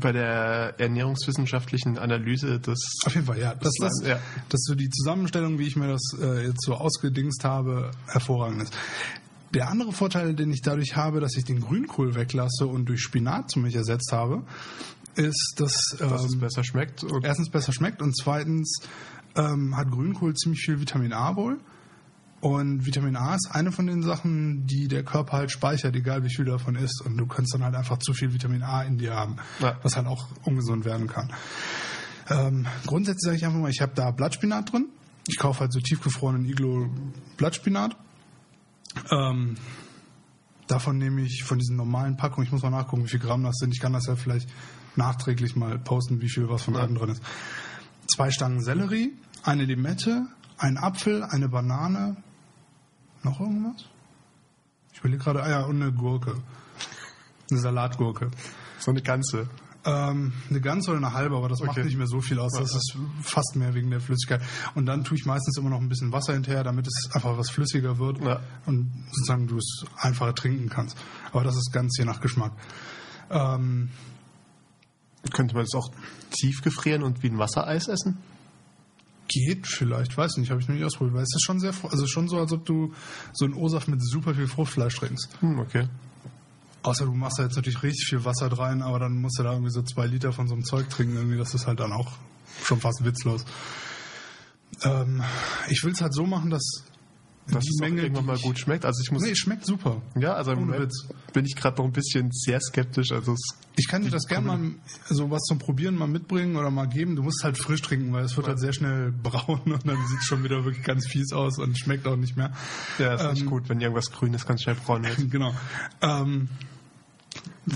Bei der ernährungswissenschaftlichen Analyse des. Auf jeden Fall, ja. Dass, das, Ja. dass so die Zusammenstellung, wie ich mir das äh, jetzt so ausgedingst habe, hervorragend ist. Der andere Vorteil, den ich dadurch habe, dass ich den Grünkohl weglasse und durch Spinat zu mich ersetzt habe, ist, dass, Dass es ähm, besser schmeckt. Und erstens besser schmeckt und zweitens ähm, hat Grünkohl ziemlich viel Vitamin A wohl. Und Vitamin A ist eine von den Sachen, die der Körper halt speichert, egal wie viel davon ist. Und du kannst dann halt einfach zu viel Vitamin A in dir haben, Ja. was halt auch ungesund werden kann. Ähm, grundsätzlich sage ich einfach mal, ich habe da Blattspinat drin. Ich kaufe halt so tiefgefrorenen Iglo Blattspinat. Ähm, davon nehme ich von diesen normalen Packungen, ich muss mal nachgucken, wie viel Gramm das sind. Ich kann das ja vielleicht nachträglich mal posten, wie viel was von allem drin ist. Zwei Stangen Sellerie, eine Limette, ein Apfel, eine Banane, Noch irgendwas? Ich überlege gerade, ah ja, und eine Gurke. Eine Salatgurke. So eine ganze. Ähm, eine ganze oder eine halbe, aber das macht Okay. nicht mehr so viel aus. Das ist fast mehr wegen der Flüssigkeit. Und dann tue ich meistens immer noch ein bisschen Wasser hinterher, damit es einfach was flüssiger wird Ja. und sozusagen du es einfacher trinken kannst. Aber das ist ganz je nach Geschmack. Ähm, Könnte man das auch tief gefrieren und wie ein Wassereis essen? geht vielleicht, weiß nicht, habe ich noch nicht ausprobiert, weil es ist schon sehr, also schon so, als ob du so einen O-Saft mit super viel Fruchtfleisch trinkst. Hm, okay. Außer du machst da jetzt natürlich richtig viel Wasser rein, aber dann musst du da irgendwie so zwei Liter von so einem Zeug trinken. Irgendwie, das ist halt dann auch schon fast witzlos. Ähm, ich will es halt so machen, dass Dass es auch Menge irgendwann mal gut schmeckt. Also ich muss, Nee, schmeckt super. ja, also im Witz. bin ich gerade noch ein bisschen sehr skeptisch. Also es, Ich kann dir das gerne mal so was zum Probieren mal mitbringen oder mal geben. Du musst halt frisch trinken, weil es wird halt sehr schnell braun und dann sieht es schon wieder wirklich ganz fies aus und schmeckt auch nicht mehr. ja, ist nicht Ähm, gut, wenn irgendwas Grünes ganz schnell braun wird. Genau. Ähm,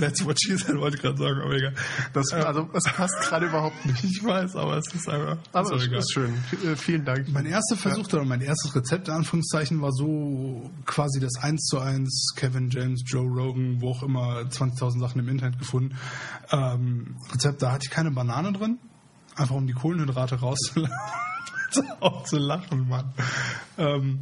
that's what she said, wollte ich gerade sagen, aber egal. Das, also das passt gerade überhaupt nicht. Ich weiß, aber es ist einfach. Aber es ist schön. V- äh, vielen Dank. Mein erster Versuch oder mein erstes Rezept in Anführungszeichen war so quasi das 1 zu 1 Kevin James, Joe Rogan, wo auch immer 20.000 Sachen im Internet gefunden. Ähm, Rezept, da hatte ich keine Banane drin, einfach um die Kohlenhydrate rauszulassen. auch zu lachen, Mann. Ähm,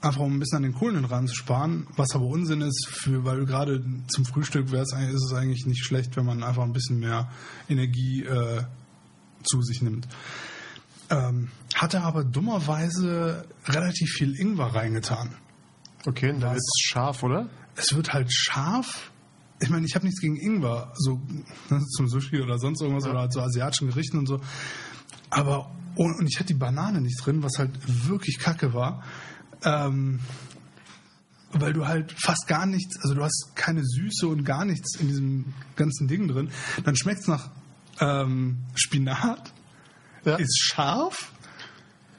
einfach um ein bisschen an den Kohlenhydraten zu sparen, was aber Unsinn ist, für, weil gerade zum Frühstück eigentlich- ist es eigentlich nicht schlecht, wenn man einfach ein bisschen mehr Energie äh, zu sich nimmt. Ähm, hatte aber dummerweise relativ viel Ingwer reingetan. Okay, dann ist es scharf, oder? Es wird halt scharf. Ich meine, ich habe nichts gegen Ingwer, so ne, zum Sushi oder sonst irgendwas oder halt so asiatischen Gerichten und so. Aber und, und ich hatte die Banane nicht drin, was halt wirklich kacke war. Ähm, weil du halt fast gar nichts, also du hast keine Süße und gar nichts in diesem ganzen Ding drin. Dann schmeckt es nach ähm, Spinat, Ja. ist scharf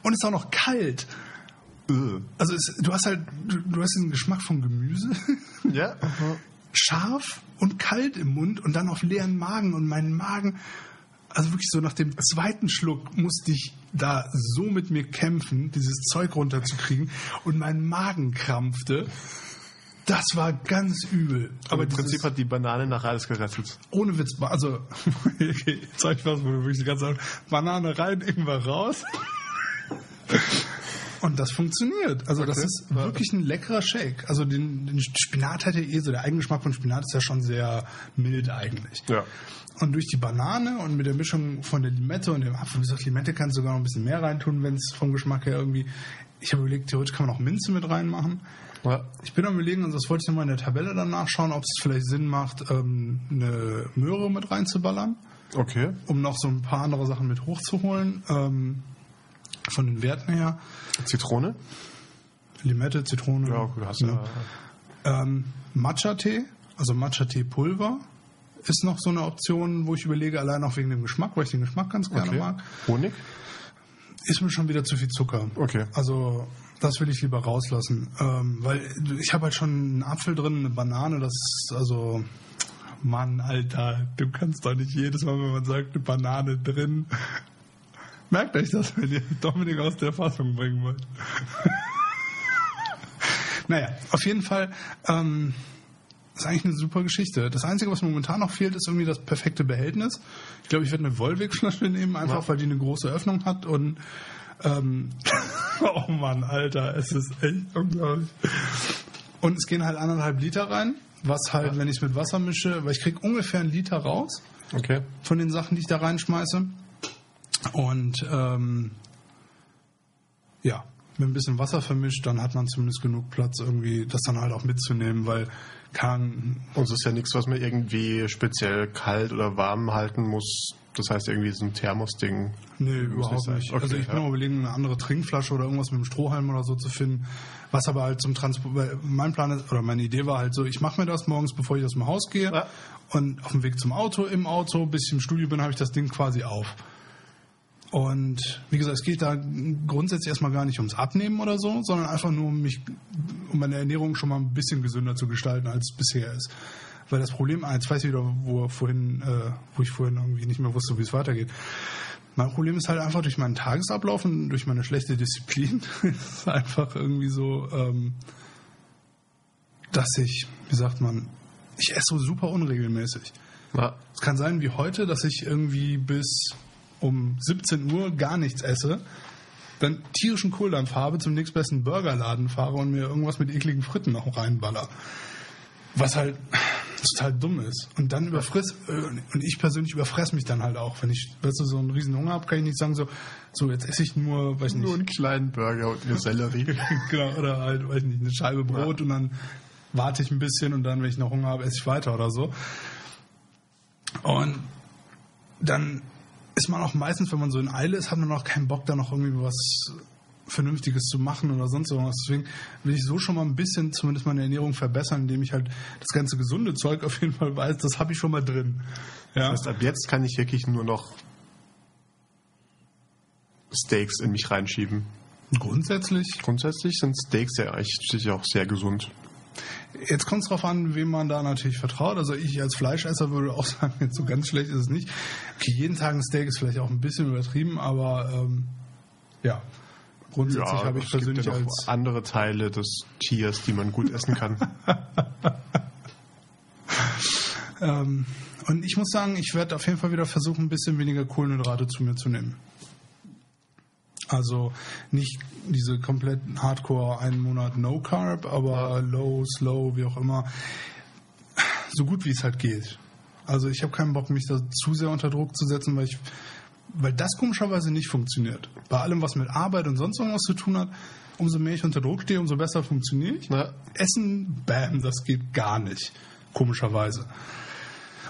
und ist auch noch kalt. Äh. Also es, du hast halt, du, du hast diesen Geschmack von Gemüse, Ja. scharf und kalt im Mund und dann auf leeren Magen und meinen Magen, also wirklich so nach dem zweiten Schluck musste ich da so mit mir kämpfen, dieses Zeug runterzukriegen und mein Magen krampfte. Das war ganz übel. Aber im Prinzip hat die Banane nach alles gerettet. ohne Witz, also okay, sag ich was, wo du wirklich die ganze Zeit Banane rein, Ingwer raus. Und das funktioniert. Also das Okay. ist wirklich ein leckerer Shake. Also den, den Spinat hat ja eh so, der Eigengeschmack von Spinat ist ja schon sehr mild eigentlich. Ja. Und durch die Banane und mit der Mischung von der Limette und dem Apfel, wie gesagt, Limette kannst du sogar noch ein bisschen mehr reintun, wenn es vom Geschmack her irgendwie. Ich habe überlegt, theoretisch kann man auch Minze mit reinmachen. ja. Ich bin am überlegen, also das wollte ich nochmal in der Tabelle dann nachschauen, ob es vielleicht Sinn macht, ähm, eine Möhre mit reinzuballern, Okay. um noch so ein paar andere Sachen mit hochzuholen. Ähm, von den Werten her. Zitrone? Limette, Zitrone. Ja, gut, hast du. ja. Ähm, Matcha-Tee, also Matcha-Tee-Pulver, ist noch so eine Option, wo ich überlege, allein auch wegen dem Geschmack, weil ich den Geschmack ganz gerne Okay. mag. Honig? Ist mir schon wieder zu viel Zucker. Okay. Also das will ich lieber rauslassen, ähm, weil ich habe halt schon einen Apfel drin, eine Banane, das ist also Mann, Alter, du kannst doch nicht jedes Mal, wenn man sagt, eine Banane drin. Merkt euch das, wenn ihr Dominik aus der Fassung bringen wollt. naja, auf jeden Fall ähm, ist eigentlich eine super Geschichte. Das Einzige, was momentan noch fehlt, ist irgendwie das perfekte Behältnis. Ich glaube, ich werde eine Wollwegflasche nehmen, einfach Ja. weil die eine große Öffnung hat und ähm, oh Mann, Alter, es ist echt unglaublich. Und es gehen halt anderthalb Liter rein, was halt, wenn ich es mit Wasser mische, weil ich kriege ungefähr einen Liter raus Okay. von den Sachen, die ich da reinschmeiße. Und ähm, ja, mit ein bisschen Wasser vermischt, dann hat man zumindest genug Platz, irgendwie das dann halt auch mitzunehmen, weil kann. Und es ist ja nichts, was man irgendwie speziell kalt oder warm halten muss. Das heißt irgendwie so ein Thermos-Ding. Nee, überhaupt sein. nicht. Okay, also ich bin ja. auch überlegen, eine andere Trinkflasche oder irgendwas mit dem Strohhalm oder so zu finden. Was aber halt zum Transport, mein Plan ist, oder meine Idee war halt so, ich mache mir das morgens, bevor ich aus dem Haus gehe. Ja. Und auf dem Weg zum Auto, im Auto, bis ich im Studio bin, habe ich das Ding quasi auf. Und wie gesagt, es geht da grundsätzlich erstmal gar nicht ums Abnehmen oder so, sondern einfach nur um mich, um meine Ernährung schon mal ein bisschen gesünder zu gestalten, als es bisher ist. Weil das Problem, ah, jetzt weiß ich wieder, wo vorhin, äh, wo ich vorhin irgendwie nicht mehr wusste, wie es weitergeht. Mein Problem ist halt einfach durch meinen Tagesablauf und durch meine schlechte Disziplin ist einfach irgendwie so, ähm, dass ich, wie sagt man, ich esse so super unregelmäßig. Ja. Es kann sein wie heute, dass ich irgendwie bis um 17 Uhr gar nichts esse, dann tierischen Kohldampf habe, zum nächstbesten Burgerladen fahre und mir irgendwas mit ekligen Fritten noch reinballer. Was halt total dumm ist. Und dann überfriss, äh, und ich persönlich überfress mich dann halt auch. Wenn ich, weißt du, so einen riesen Hunger habe, kann ich nicht sagen so, so jetzt esse ich nur, weiß nicht, Nur einen kleinen Burger und eine Sellerie. genau, oder halt, weiß nicht, eine Scheibe Brot und dann warte ich ein bisschen und dann, wenn ich noch Hunger habe, esse ich weiter oder so. Und dann ist man auch meistens, wenn man so in Eile ist, hat man auch keinen Bock, da noch irgendwie was Vernünftiges zu machen oder sonst irgendwas. Deswegen will ich so schon mal ein bisschen zumindest meine Ernährung verbessern, indem ich halt das ganze gesunde Zeug auf jeden Fall weiß, das habe ich schon mal drin. Ja. Das heißt, ab jetzt kann ich wirklich nur noch Steaks in mich reinschieben. Grundsätzlich, Grundsätzlich sind Steaks ja eigentlich sicher auch sehr gesund. Jetzt kommt es drauf an, wem man da natürlich vertraut. Also ich als Fleischesser würde auch sagen, jetzt so ganz schlecht ist es nicht. Okay, jeden Tag ein Steak ist vielleicht auch ein bisschen übertrieben, aber ähm, ja, grundsätzlich habe ich es gibt persönlich ja als andere Teile des Tiers, die man gut essen kann. Ähm, und ich muss sagen, ich werde auf jeden Fall wieder versuchen, ein bisschen weniger Kohlenhydrate zu mir zu nehmen. Also nicht diese kompletten Hardcore einen Monat No Carb, aber Low, Slow, wie auch immer. So gut wie es halt geht. Also ich habe keinen Bock, mich da zu sehr unter Druck zu setzen, weil ich weil das komischerweise nicht funktioniert. Bei allem, was mit Arbeit und sonst irgendwas zu tun hat, umso mehr ich unter Druck stehe, umso besser funktioniere ich. Na, Essen, bam, das geht gar nicht. Komischerweise.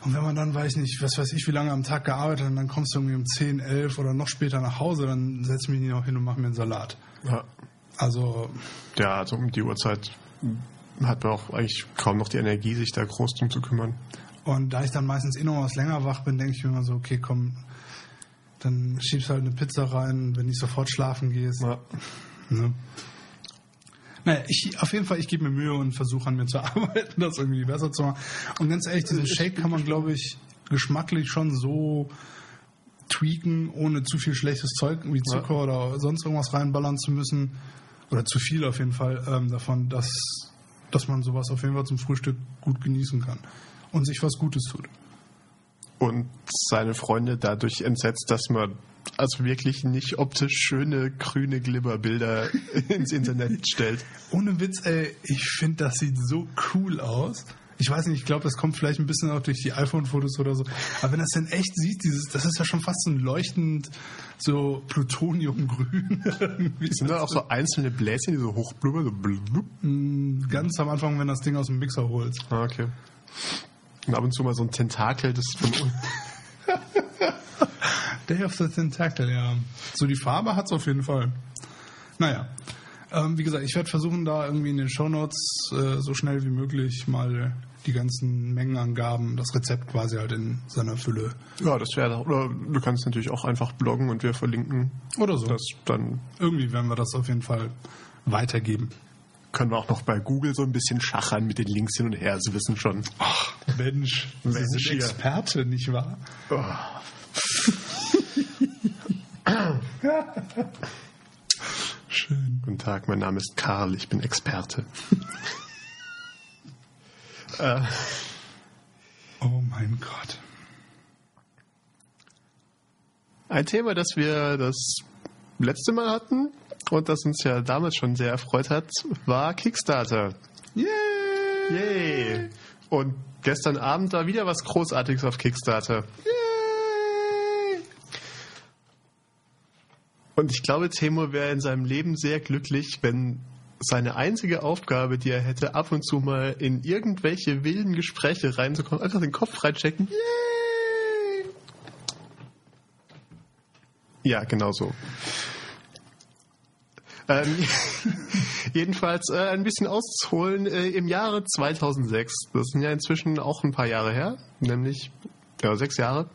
Und wenn man dann, weiß nicht, was weiß ich, wie lange am Tag gearbeitet hat, und dann kommst du irgendwie um 10, 11 oder noch später nach Hause, dann setz mich nicht noch hin und mach mir einen Salat. ja. Also, ja, also um die Uhrzeit hat man auch eigentlich kaum noch die Energie, sich da groß drum zu kümmern. und da ich dann meistens eh noch was länger wach bin, denke ich mir immer so, okay, komm, dann schiebst halt eine Pizza rein, wenn nicht sofort schlafen gehst. Ja. Ne? Naja, ich, auf jeden Fall, ich gebe mir Mühe und versuche an mir zu arbeiten, das irgendwie besser zu machen. Und ganz ehrlich, diesen Shake kann man, glaube ich, geschmacklich schon so tweaken, ohne zu viel schlechtes Zeug wie Zucker oder sonst irgendwas reinballern zu müssen. Oder zu viel auf jeden Fall ähm, davon, dass, dass man sowas auf jeden Fall zum Frühstück gut genießen kann. Und sich was Gutes tut. Und seine Freunde dadurch entsetzt, dass man also wirklich nicht optisch schöne grüne Glibberbilder ins Internet stellt. Ohne Witz, ey, ich finde, das sieht so cool aus. Ich weiß nicht, ich glaube, das kommt vielleicht ein bisschen auch durch die iPhone-Fotos oder so. Aber wenn das denn echt sieht, dieses, das ist ja schon fast so ein leuchtend, so Plutoniumgrün. Sind da auch so einzelne Bläschen, die so hochblubbern? So blub? Ganz am Anfang, wenn das Ding aus dem Mixer holst. Ah, okay. Und ab und zu mal so ein Tentakel, das. Day of the Tentacle, ja. So die Farbe hat's auf jeden Fall. Naja. Ähm, wie gesagt, ich werde versuchen, da irgendwie in den Shownotes äh, so schnell wie möglich mal die ganzen Mengenangaben, das Rezept quasi halt in seiner Fülle Ja, das wäre. Oder du kannst natürlich auch einfach bloggen und wir verlinken oder so. das dann. Irgendwie werden wir das auf jeden Fall weitergeben. Können wir auch noch bei Google so ein bisschen schachern mit den Links hin und her. Sie wissen schon. Ach, Mensch, Sie Mensch, sind hier. Experte, nicht wahr? Schön. Guten Tag, mein Name ist Karl, ich bin Experte. äh, Oh mein Gott. ein Thema, das wir das letzte Mal hatten und das uns ja damals schon sehr erfreut hat, war Kickstarter. Yay! Yay! Und gestern Abend war wieder was Großartiges auf Kickstarter. Yay! Und ich glaube, Timo wäre in seinem Leben sehr glücklich, wenn seine einzige Aufgabe, die er hätte, ab und zu mal in irgendwelche wilden Gespräche reinzukommen, einfach den Kopf reinchecken. Yay! Ja, genau so. Ähm, jedenfalls äh, ein bisschen auszuholen. Äh, Im Jahre 2006, das sind ja inzwischen auch ein paar Jahre her, nämlich ja, sechs Jahre,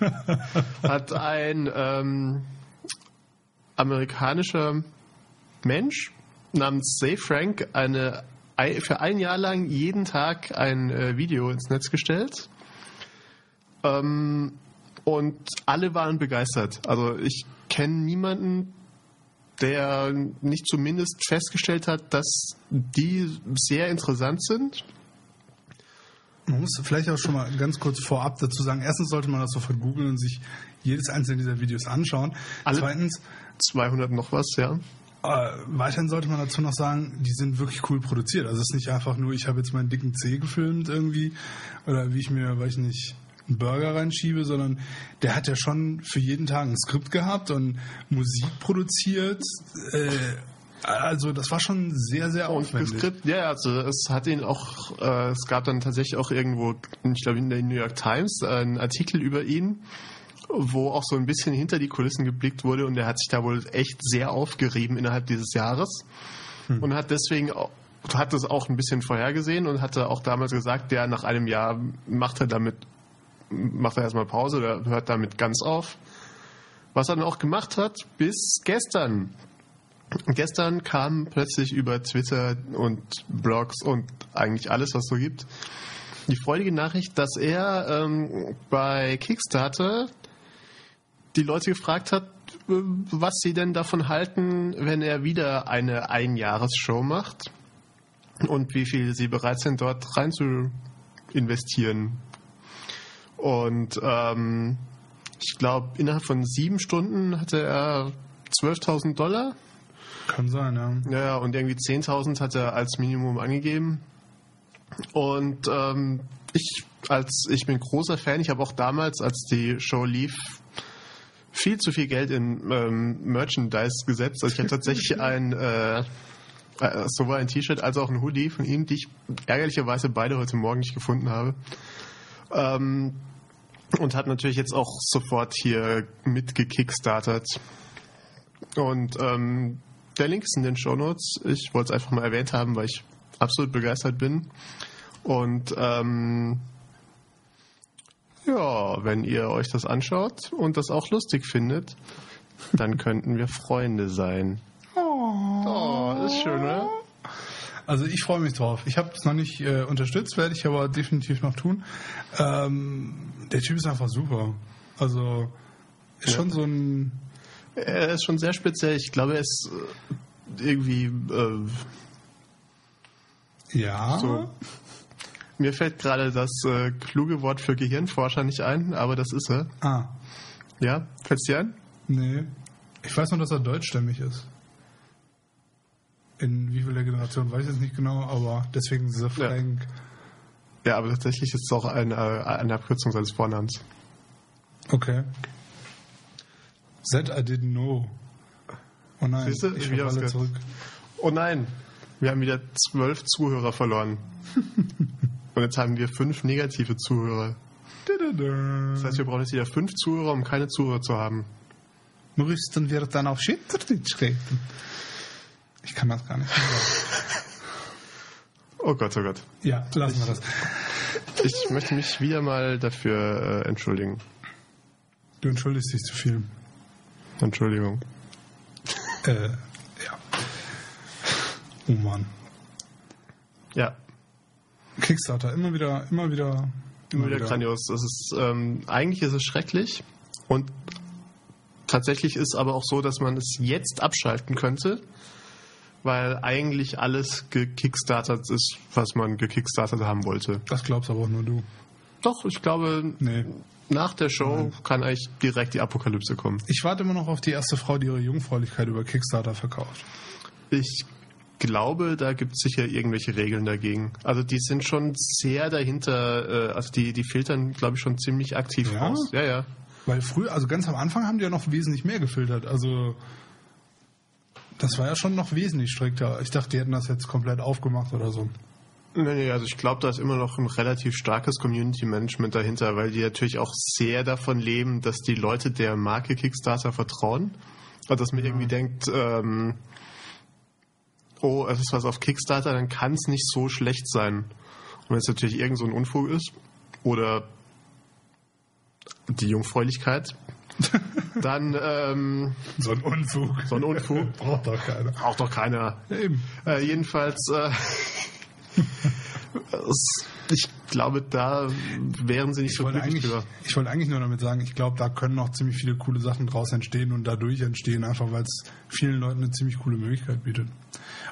hat ein ähm, amerikanischer Mensch namens Zay Frank eine, ei- für ein Jahr lang jeden Tag ein äh, Video ins Netz gestellt. Ähm, und alle waren begeistert. Also ich kenne niemanden, der nicht zumindest festgestellt hat, dass die sehr interessant sind. Man muss vielleicht auch schon mal ganz kurz vorab dazu sagen, erstens sollte man das sofort googeln und sich jedes einzelne dieser Videos anschauen. Alle- Zweitens, 200 noch was, ja. äh, weiterhin sollte man dazu noch sagen, die sind wirklich cool produziert. Also es ist nicht einfach nur, ich habe jetzt meinen dicken Zeh gefilmt irgendwie oder wie ich mir, weiß ich nicht, einen Burger reinschiebe, sondern der hat ja schon für jeden Tag ein Skript gehabt und Musik produziert. Äh, also das war schon sehr, sehr Und aufwendig. Skript, ja, also es hat ihn auch, äh, es gab dann tatsächlich auch irgendwo, ich glaube in der New York Times, äh, einen Artikel über ihn, wo auch so ein bisschen hinter die Kulissen geblickt wurde und er hat sich da wohl echt sehr aufgerieben innerhalb dieses Jahres und hat deswegen auch, hat das auch ein bisschen vorhergesehen und hatte auch damals gesagt, ja, nach einem Jahr macht er damit, macht er erstmal Pause oder hört damit ganz auf. Was er dann auch gemacht hat, bis gestern. Gestern kam plötzlich über Twitter und Blogs und eigentlich alles, was so gibt, die freudige Nachricht, dass er ähm, bei Kickstarter die Leute gefragt hat, was sie denn davon halten, wenn er wieder eine Einjahresshow macht und wie viel sie bereit sind, dort rein zu investieren. Und ähm, ich glaube, innerhalb von sieben Stunden hatte er 12.000 Dollar. Kann sein, ja. Ja, und irgendwie 10.000 hat er als Minimum angegeben. Und ähm, ich, als ich bin großer Fan, ich habe auch damals, als die Show lief, viel zu viel Geld in ähm, Merchandise gesetzt. Also ich habe tatsächlich ein äh, äh, sowohl ein T-Shirt als auch ein Hoodie von ihm, die ich ärgerlicherweise beide heute Morgen nicht gefunden habe. Ähm, und hat natürlich jetzt auch sofort hier mitgekickstartert. Und ähm, der Link ist in den Show Notes. Ich wollte es einfach mal erwähnt haben, weil ich absolut begeistert bin. Und ähm, ja, wenn ihr euch das anschaut und das auch lustig findet, dann könnten wir Freunde sein. Oh, ist schön, oder? Also ich freue mich drauf. Ich habe es noch nicht äh, unterstützt, werde ich aber definitiv noch tun. Ähm, der Typ ist einfach super. Also ist Ja. schon so ein Er ist schon sehr speziell. Ich glaube, er ist äh, irgendwie äh, ja. so. Mir fällt gerade das äh, kluge Wort für Gehirnforscher nicht ein, aber das ist er. Ah, Ja, fällt's dir ein? nee. Ich weiß nur, dass er deutschstämmig ist. In wie vieler Generation weiß ich jetzt nicht genau, aber deswegen The Frank. Ja, aber tatsächlich ist es auch eine, äh, eine Abkürzung seines Vornamens. Okay. That I didn't know. Oh nein, Siehste, ich wieder was zurück. Oh nein, wir haben wieder zwölf Zuhörer verloren. Und jetzt haben wir fünf negative Zuhörer. Das heißt, wir brauchen jetzt wieder fünf Zuhörer, um keine Zuhörer zu haben. Müssten wir dann auf Schweizerdeutsch reden? Ich kann das gar nicht. Oh Gott, oh Gott. ja, lassen wir das. Ich möchte mich wieder mal dafür äh, entschuldigen. Du entschuldigst dich zu viel. Entschuldigung. Äh, ja. Oh Mann. Ja, Kickstarter, immer wieder, immer wieder, immer wieder grandios. Das ist, ähm, eigentlich ist es schrecklich und tatsächlich ist aber auch so, dass man es jetzt abschalten könnte, weil eigentlich alles gekickstartet ist, was man gekickstartet haben wollte. Das glaubst aber auch nur du. Doch, ich glaube, Nee. nach der Show kann eigentlich direkt die Apokalypse kommen. Ich warte immer noch auf die erste Frau, die ihre Jungfräulichkeit über Kickstarter verkauft. Ich glaube, da gibt es sicher irgendwelche Regeln dagegen. Also die sind schon sehr dahinter, äh, also die, die filtern, glaube ich, schon ziemlich aktiv Ja? raus. Ja, ja. Weil früher, also ganz am Anfang haben die ja noch wesentlich mehr gefiltert. Also das war ja schon noch wesentlich strikter. Ich dachte, die hätten das jetzt komplett aufgemacht oder so. Nee, nee, also ich glaube, da ist immer noch ein relativ starkes Community-Management dahinter, weil die natürlich auch sehr davon leben, dass die Leute der Marke Kickstarter vertrauen. Und dass man irgendwie denkt, ähm, oh, es ist was auf Kickstarter, dann kann es nicht so schlecht sein. Und wenn es natürlich irgend so ein Unfug ist oder die Jungfräulichkeit, dann ähm, So ein Unfug. so ein Unfug Braucht doch keiner. braucht doch keiner. Äh, jedenfalls, äh, Ich glaube, da wären sie nicht Ich so glücklich drüber. ich wollte eigentlich nur damit sagen, ich glaube, da können noch ziemlich viele coole Sachen draus entstehen und dadurch entstehen, einfach weil es vielen Leuten eine ziemlich coole Möglichkeit bietet.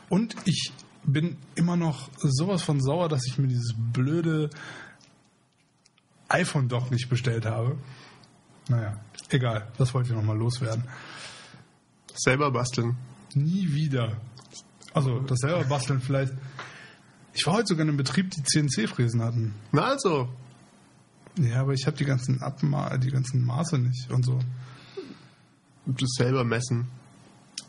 Und ich bin immer noch sowas von sauer, dass ich mir dieses blöde iPhone doch nicht bestellt habe. Naja, egal, das wollte ich nochmal loswerden. Selber basteln. Nie wieder. Also, das selber basteln vielleicht. Ich war heute sogar in einem Betrieb, die CNC-Fräsen hatten. Na also, Ja, aber ich habe die ganzen Abma die ganzen Maße nicht und so. das selber messen.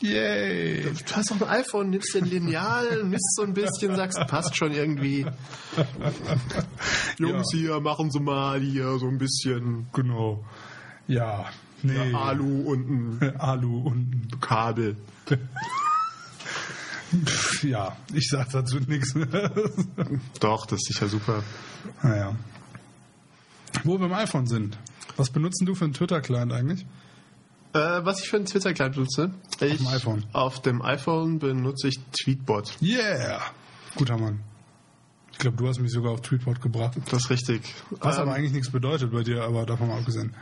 Yay! Du hast doch ein iPhone, nimmst den Lineal, misst so ein bisschen, sagst, passt schon irgendwie. Jungs hier, machen Sie mal hier so ein bisschen Genau. Ja. Nee. Alu und ein Alu und Kabel. Pff, ja, ich sag dazu nichts. Doch, das ist sicher super. naja. Wo wir beim iPhone sind. Was benutzen du für einen Twitter-Client eigentlich? Äh, was ich für einen Twitter-Client benutze? Ich, dem iPhone. Auf dem iPhone benutze ich Tweetbot. Yeah! Guter Mann. Ich glaube, du hast mich sogar auf Tweetbot gebracht. Das ist richtig. Was Ähm, aber eigentlich nichts bedeutet bei dir, aber davon mal abgesehen.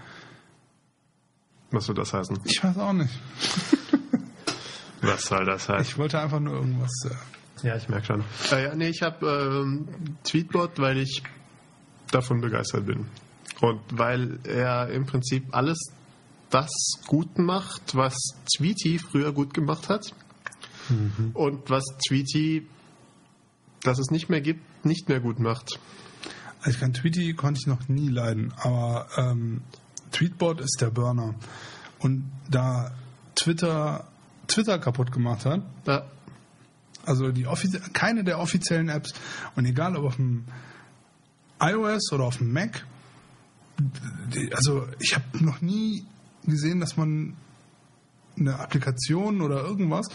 Was soll das heißen? Ich weiß auch nicht. Was soll das heißen? Ich wollte einfach nur irgendwas. Äh, Ja, ich merke schon. Äh, ja, nee, ich habe ähm, Tweetbot, weil ich davon begeistert bin. Und weil er im Prinzip alles das gut macht, was Tweety früher gut gemacht hat. Und was Tweety, das es nicht mehr gibt, nicht mehr gut macht. Also ich kann Tweety konnte ich noch nie leiden, aber ähm, Tweetbot ist der Burner. Und da Twitter Twitter kaputt gemacht hat, Ja, also die keine der offiziellen Apps und egal ob auf dem iOS oder auf dem Mac, also ich habe noch nie gesehen, dass man eine Applikation oder irgendwas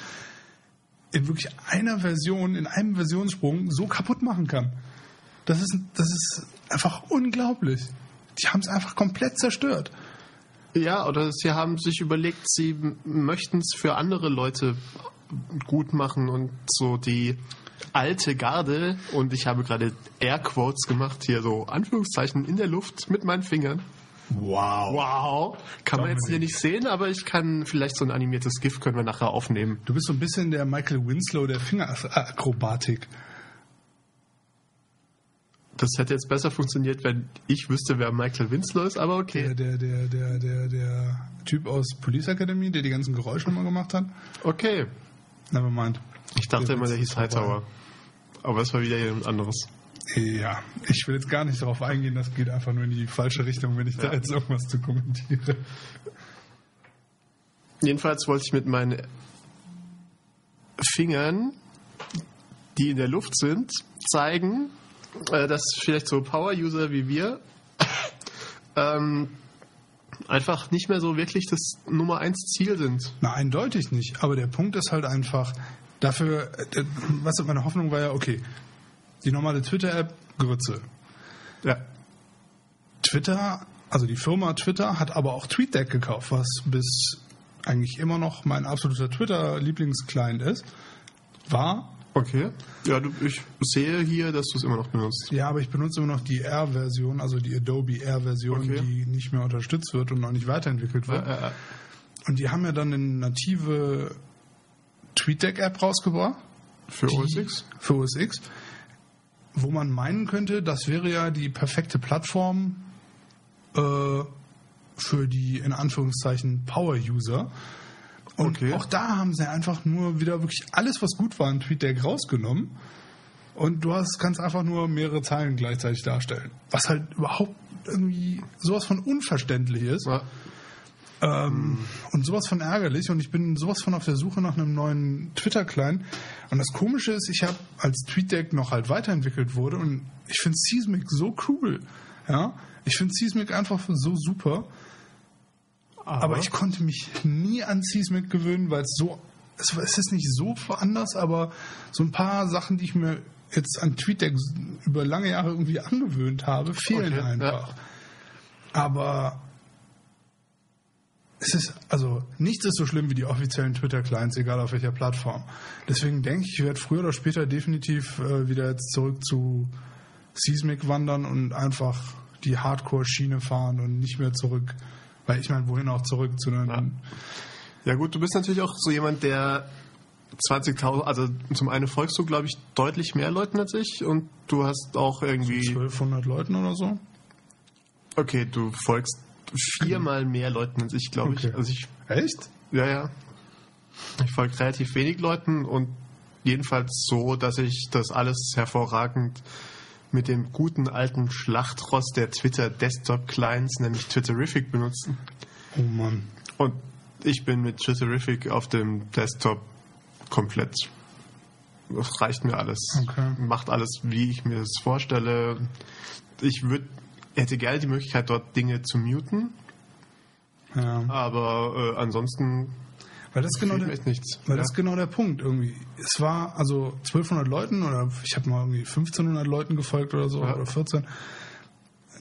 in wirklich einer Version, in einem Versionssprung so kaputt machen kann. Das ist, das ist einfach unglaublich. Die haben es einfach komplett zerstört. Ja, oder sie haben sich überlegt, sie möchten es für andere Leute gut machen und so die alte Garde, und ich habe gerade Airquotes gemacht, hier so Anführungszeichen in der Luft mit meinen Fingern. Wow. Wow. Kann man jetzt hier nicht sehen, aber ich kann vielleicht so ein animiertes GIF können wir nachher aufnehmen. Du bist so ein bisschen der Michael Winslow der Fingerakrobatik. Das hätte jetzt besser funktioniert, wenn ich wüsste, wer Michael Winslow ist, aber okay. der, der, der, der, der Typ aus Police Academy, der die ganzen Geräusche immer gemacht hat. Okay. Nevermind. Ich dachte immer, der hieß. Hightower. Aber es war wieder jemand anderes. Ja, ich will jetzt gar nicht darauf eingehen, das geht einfach nur in die falsche Richtung, wenn ich da jetzt irgendwas zu kommentiere. Jedenfalls wollte ich mit meinen Fingern, die in der Luft sind, zeigen, äh, dass vielleicht so Power-User wie wir ähm, einfach nicht mehr so wirklich das Nummer eins Ziel sind. Na, eindeutig nicht. Aber der Punkt ist halt einfach, dafür, äh, was meine Hoffnung war ja, okay, die normale Twitter-App, Grütze. Ja. Twitter, also die Firma Twitter, hat aber auch TweetDeck gekauft, was bis eigentlich immer noch mein absoluter Twitter-Lieblingsclient ist. War. Okay. Ja, du, ich sehe hier, dass du es immer noch benutzt. Ja, aber ich benutze immer noch die R-Version, also die Adobe R-Version, Okay. die nicht mehr unterstützt wird und noch nicht weiterentwickelt wird. Äh, Und die haben ja dann eine native TweetDeck-App rausgebracht. für die- OS X? Für OS X. Wo man meinen könnte, das wäre ja die perfekte Plattform äh, für die in Anführungszeichen Power-User. Und Okay. auch da haben sie einfach nur wieder wirklich alles, was gut war in TweetDeck rausgenommen. Und du hast, kannst einfach nur mehrere Zeilen gleichzeitig darstellen. Was halt überhaupt irgendwie sowas von unverständlich ist. Ja. Ähm, Und sowas von ärgerlich und ich bin sowas von auf der Suche nach einem neuen Twitter-Client. Und das Komische ist, ich habe, als TweetDeck noch halt weiterentwickelt wurde und ich finde Seismic so cool. Ja, ich finde Seismic einfach so super. Aber ich konnte mich nie an Seismic gewöhnen, weil es so, es, es ist nicht so anders, aber so ein paar Sachen, die ich mir jetzt an TweetDeck über lange Jahre irgendwie angewöhnt habe, fehlen Okay, einfach. Aber es ist, also nichts ist so schlimm wie die offiziellen Twitter-Clients, egal auf welcher Plattform. Deswegen denke ich, ich werde früher oder später definitiv äh, wieder jetzt zurück zu Seismic wandern und einfach die Hardcore-Schiene fahren und nicht mehr zurück. Weil ich meine, wohin auch zurück zu einem. Ja. Ja gut, du bist natürlich auch so jemand, der 20.000, also zum einen folgst du, glaube ich, deutlich mehr Leuten als ich und du hast auch irgendwie, 1200 Leuten oder so. okay, du folgst viermal mehr Leuten als ich, glaube Okay. ich. Also ich, Echt? ja, ja. Ich folge relativ wenig Leuten und jedenfalls so, dass ich das alles hervorragend mit dem guten alten Schlachtross der Twitter Desktop Clients, nämlich Twitterific benutzen. Oh Mann. Und ich bin mit Twitterific auf dem Desktop komplett. Das reicht mir alles. Okay. Macht alles, wie ich mir es vorstelle. Ich würd, hätte gerne die Möglichkeit, dort Dinge zu muten, Ja. aber äh, ansonsten Weil das ist genau der, nichts. Weil ja. das ist genau der Punkt irgendwie. Es war also 1200 Leuten oder ich habe mal irgendwie 1500 Leuten gefolgt oder so Ja. oder 14.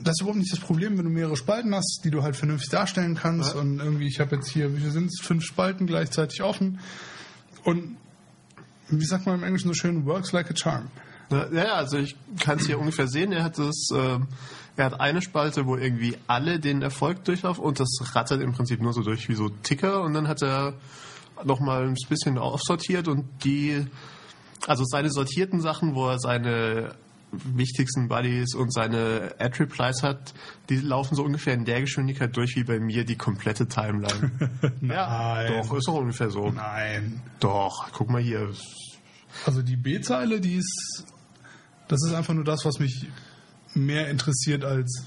Das ist überhaupt nicht das Problem, wenn du mehrere Spalten hast, die du halt vernünftig darstellen kannst Ja. und irgendwie, ich habe jetzt hier, wie viel sind es, fünf Spalten gleichzeitig offen und wie sagt man im Englischen so schön, works like a charm. Ja, also ich kann es hier ungefähr sehen. Er hat das, ähm, er hat eine Spalte, wo irgendwie alle den Erfolg durchlaufen und das rattert im Prinzip nur so durch wie so Ticker und dann hat er noch mal ein bisschen aufsortiert und die, also seine sortierten Sachen, wo er seine wichtigsten Buddies und seine Ad-Replies hat, die laufen so ungefähr in der Geschwindigkeit durch wie bei mir die komplette Timeline. ja, Nein. doch, ist doch ungefähr so. Nein. Doch, guck mal hier. Also die B-Zeile, die ist, das ist einfach nur das, was mich mehr interessiert als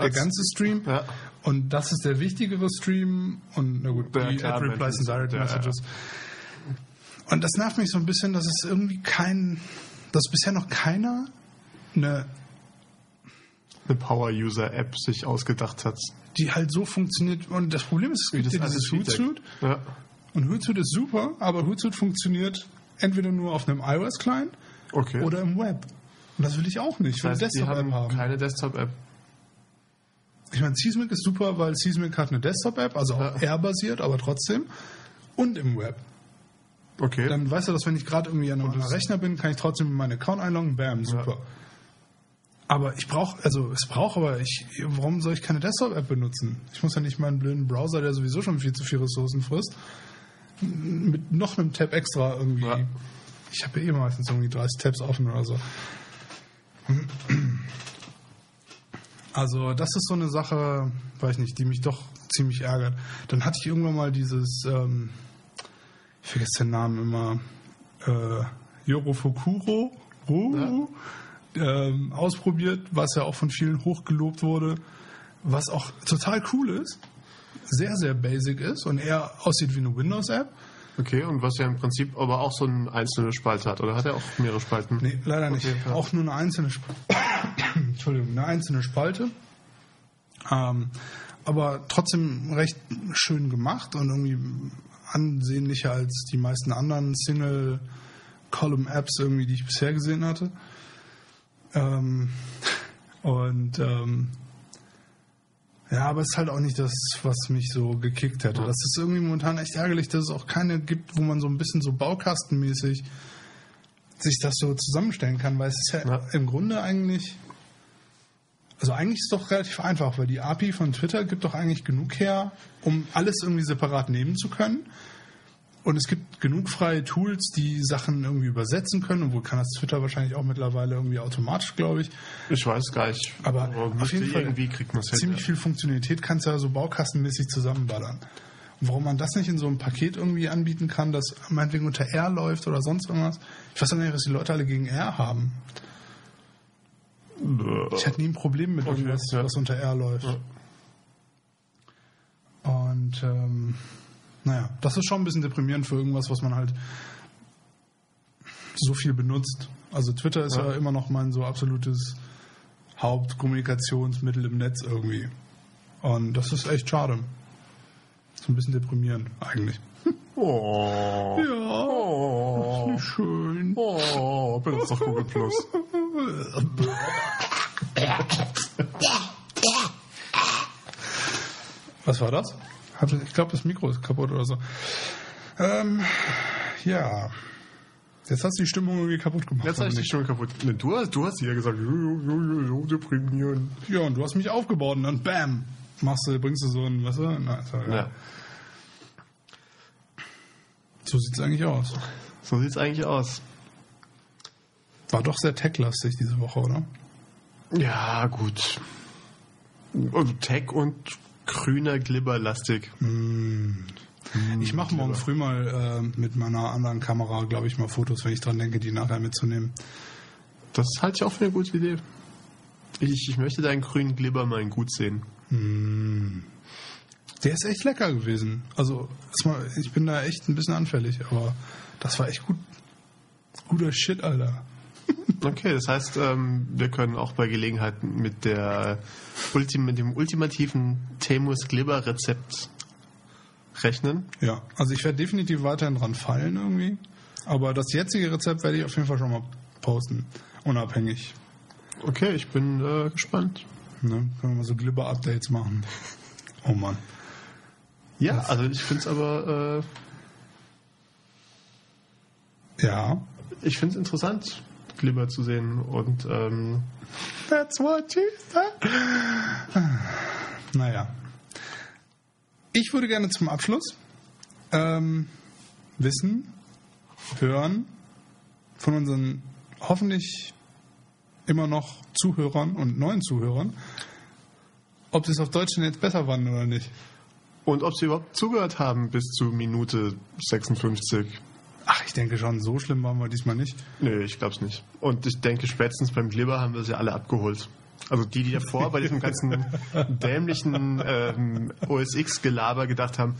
der ganze Stream. Ja. Und das ist der wichtigere Stream und na gut, Ja, die klar, Ad-Replies und Direct. Messages. Und das nervt mich so ein bisschen, dass es irgendwie kein, dass bisher noch keiner eine, eine Power-User-App sich ausgedacht hat. die halt so funktioniert. Und das Problem ist, es gibt das ja dieses. Hootsuite Ja. und Hootsuite ist super, aber Hootsuite funktioniert entweder nur auf einem iOS-Client Okay. oder im Web. Und das will ich auch nicht. Ich will das eine heißt, die Desktop-App haben haben. keine Desktop-App. Ich meine, Seismic ist super, weil Seismic hat eine Desktop-App, also auch Ja. R-basiert, aber trotzdem. Und im Web. Okay. Dann weißt du, dass wenn ich gerade irgendwie an einem Rechner bin, kann ich trotzdem in meinen Account einloggen, bam, super. Aber ich brauche, also es braucht aber, ich, warum soll ich keine Desktop-App benutzen? Ich muss ja nicht meinen blöden Browser, der sowieso schon viel zu viel Ressourcen frisst, mit noch einem Tab extra irgendwie. Ja. Ich habe ja eh meistens irgendwie 30 Tabs offen oder so. Also das ist so eine Sache, weiß nicht, die mich doch ziemlich ärgert. Dann hatte ich irgendwann mal dieses, ähm, ich vergesse den Namen immer, äh, Yorofukuro Ru, ähm, ausprobiert, was ja auch von vielen hochgelobt wurde, was auch total cool ist, sehr, sehr basic ist und eher aussieht wie eine Windows-App. Okay, und was ja im Prinzip aber auch so eine einzelne Spalte hat, oder hat er auch mehrere Spalten? Nee, leider nicht. Okay. Auch nur eine einzelne, Sp Entschuldigung, eine einzelne Spalte. Ähm, aber trotzdem recht schön gemacht und irgendwie ansehnlicher als die meisten anderen Single-Column-Apps irgendwie, die ich bisher gesehen hatte. Ähm, und ähm, ja, aber es ist halt auch nicht das, was mich so gekickt hätte. Das ist irgendwie momentan echt ärgerlich, dass es auch keine gibt, wo man so ein bisschen so baukastenmäßig sich das so zusammenstellen kann, weil es ist ja, Ja. im Grunde eigentlich, also eigentlich ist es doch relativ einfach, weil die API von Twitter gibt doch eigentlich genug her, um alles irgendwie separat nehmen zu können. Und es gibt genug freie Tools, die Sachen irgendwie übersetzen können, obwohl kann das Twitter wahrscheinlich auch mittlerweile irgendwie automatisch, glaube ich. Ich weiß gar nicht. Aber auf jeden Fall irgendwie kriegt man es hin. ziemlich ja. viel Funktionalität kannst du ja so baukastenmäßig zusammenballern. Und warum man das nicht in so einem Paket irgendwie anbieten kann, das meinetwegen unter R läuft oder sonst irgendwas. Ich weiß auch nicht, was die Leute alle gegen R haben. Ich hatte nie ein Problem mit Okay, irgendwas, ja. was unter R läuft. Ja. Und ähm, naja, das ist schon ein bisschen deprimierend für irgendwas, was man halt so viel benutzt. Also Twitter ist ja, Ja. immer noch mein so absolutes Hauptkommunikationsmittel im Netz irgendwie. Und das ist echt schade. So ein bisschen deprimierend eigentlich. Oh. Ja, Oh. schön. Oh, benutzt doch Google Plus. Was war das? Hat, ich glaube, das Mikro ist kaputt oder so. Ähm, ja. Jetzt hast du die Stimmung irgendwie kaputt gemacht. Jetzt habe ich dich schon kaputt. Ne, du, hast, du hast ja gesagt, jo, jo, jo, deprimieren. Ja, und du hast mich aufgebaut und dann bam, machst du, bringst du so ein, was? Na, ist ja. Ja. So sieht's eigentlich aus. So sieht's eigentlich aus. War doch sehr tech-lastig diese Woche, oder? Ja, gut. Also Tech und grüner Glibberlastig. Ich mache morgen früh mal äh, mit meiner anderen Kamera, glaube ich, mal Fotos, wenn ich dran denke, die nachher mitzunehmen. Das halte ich auch für eine gute Idee. Ich, ich möchte deinen grünen Glibber mal in gut sehen. Der ist echt lecker gewesen. Also, ich bin da echt ein bisschen anfällig, aber das war echt gut. Guter Shit, Alter. Okay, das heißt, ähm, wir können auch bei Gelegenheit mit, der mit dem ultimativen Temus Glibber Rezept rechnen. Ja, also ich werde definitiv weiterhin dran fallen irgendwie. Aber das jetzige Rezept werde ich auf jeden Fall schon mal posten. Unabhängig. Okay, ich bin äh, gespannt. Ne? Können wir mal so Glibber-Updates machen. Oh Mann. Ja, also ich finde es aber, Ja. äh, ich finde es interessant, Glibber zu sehen und ähm, That's what you said. Naja. Ich würde gerne zum Abschluss ähm, wissen, hören von unseren hoffentlich immer noch Zuhörern und neuen Zuhörern, ob sie es auf Deutsch denn jetzt besser fanden oder nicht. und ob sie überhaupt zugehört haben bis zu Minute 56. Ach, ich denke schon, so schlimm waren wir diesmal nicht. Nee, ich glaube es nicht. Und ich denke, spätestens beim Glibber haben wir sie alle abgeholt. Also die, die davor bei diesem ganzen dämlichen ähm, OSX-Gelaber gedacht haben,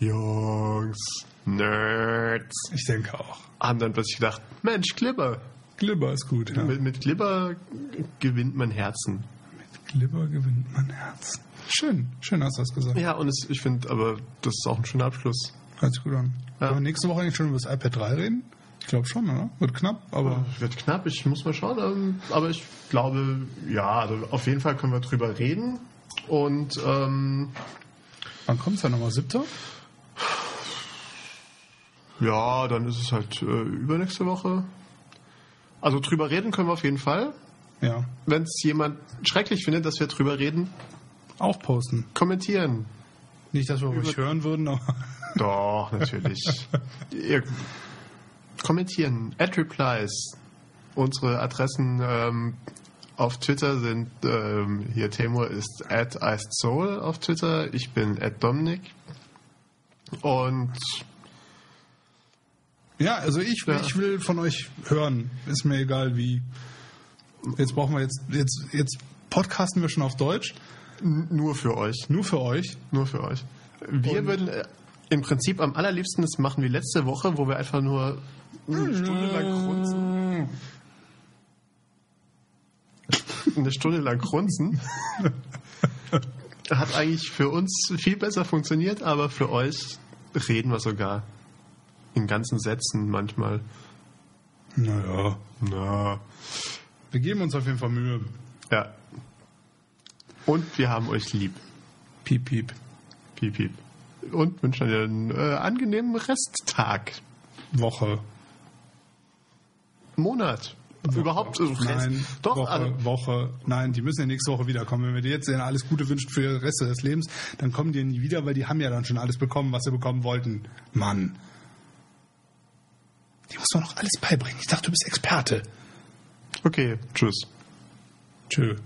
Jungs, Nerds, Ich denke auch. haben dann plötzlich gedacht, Mensch, Glibber. Glibber ist gut, ja. Mit, mit Glibber gewinnt man Herzen. Mit Glibber gewinnt mein Herz. Schön, schön hast du das gesagt. Ja, und es, ich finde, aber das ist auch ein schöner Abschluss. Hört sich gut an. Ja. Wir nächste Woche eigentlich schon über das iPad 3 reden? Ich glaube schon, oder? Wird knapp, aber Wird knapp, ich muss mal schauen. ähm, Aber ich glaube, ja, also auf jeden Fall können wir drüber reden. Und ähm, wann kommt es dann nochmal? Siebter? ja, dann ist es halt äh, übernächste Woche. Also drüber reden können wir auf jeden Fall. Ja. Wenn es jemand schrecklich findet, dass wir drüber reden, Auch posten. kommentieren. Nicht, dass wir euch hören würden, aber Doch, natürlich. Ihr, kommentieren. Add replies. Unsere Adressen ähm, auf Twitter sind, ähm, hier Temur ist at Soul auf Twitter, ich bin at Dominik. Und Ja, also ich, Ja. ich will von euch hören. Ist mir egal wie. Jetzt brauchen wir jetzt, jetzt, jetzt podcasten wir schon auf Deutsch. Nur für euch. Nur für euch. Nur für euch. Wir Und- würden äh, im Prinzip am allerliebsten das machen wie letzte Woche, wo wir einfach nur eine Stunde lang grunzen. Eine Stunde lang grunzen. Hat eigentlich für uns viel besser funktioniert, aber für euch reden wir sogar in ganzen Sätzen manchmal. Naja. Na, Wir geben uns auf jeden Fall Mühe. ja. Und wir haben euch lieb. Piep, piep. Piep, piep. Und wünschen euch einen äh, angenehmen Resttag. Woche. Monat. Überhaupt. Also Rest. Nein, Doch, Woche, also, Woche. Nein, die müssen ja nächste Woche wiederkommen. Wenn wir dir jetzt alles Gute wünschen für den Rest des Lebens, dann kommen die nie wieder, weil die haben ja dann schon alles bekommen, was sie bekommen wollten. Mann. Die muss man doch alles beibringen. Ich dachte, du bist Experte. okay, tschüss. Tschö.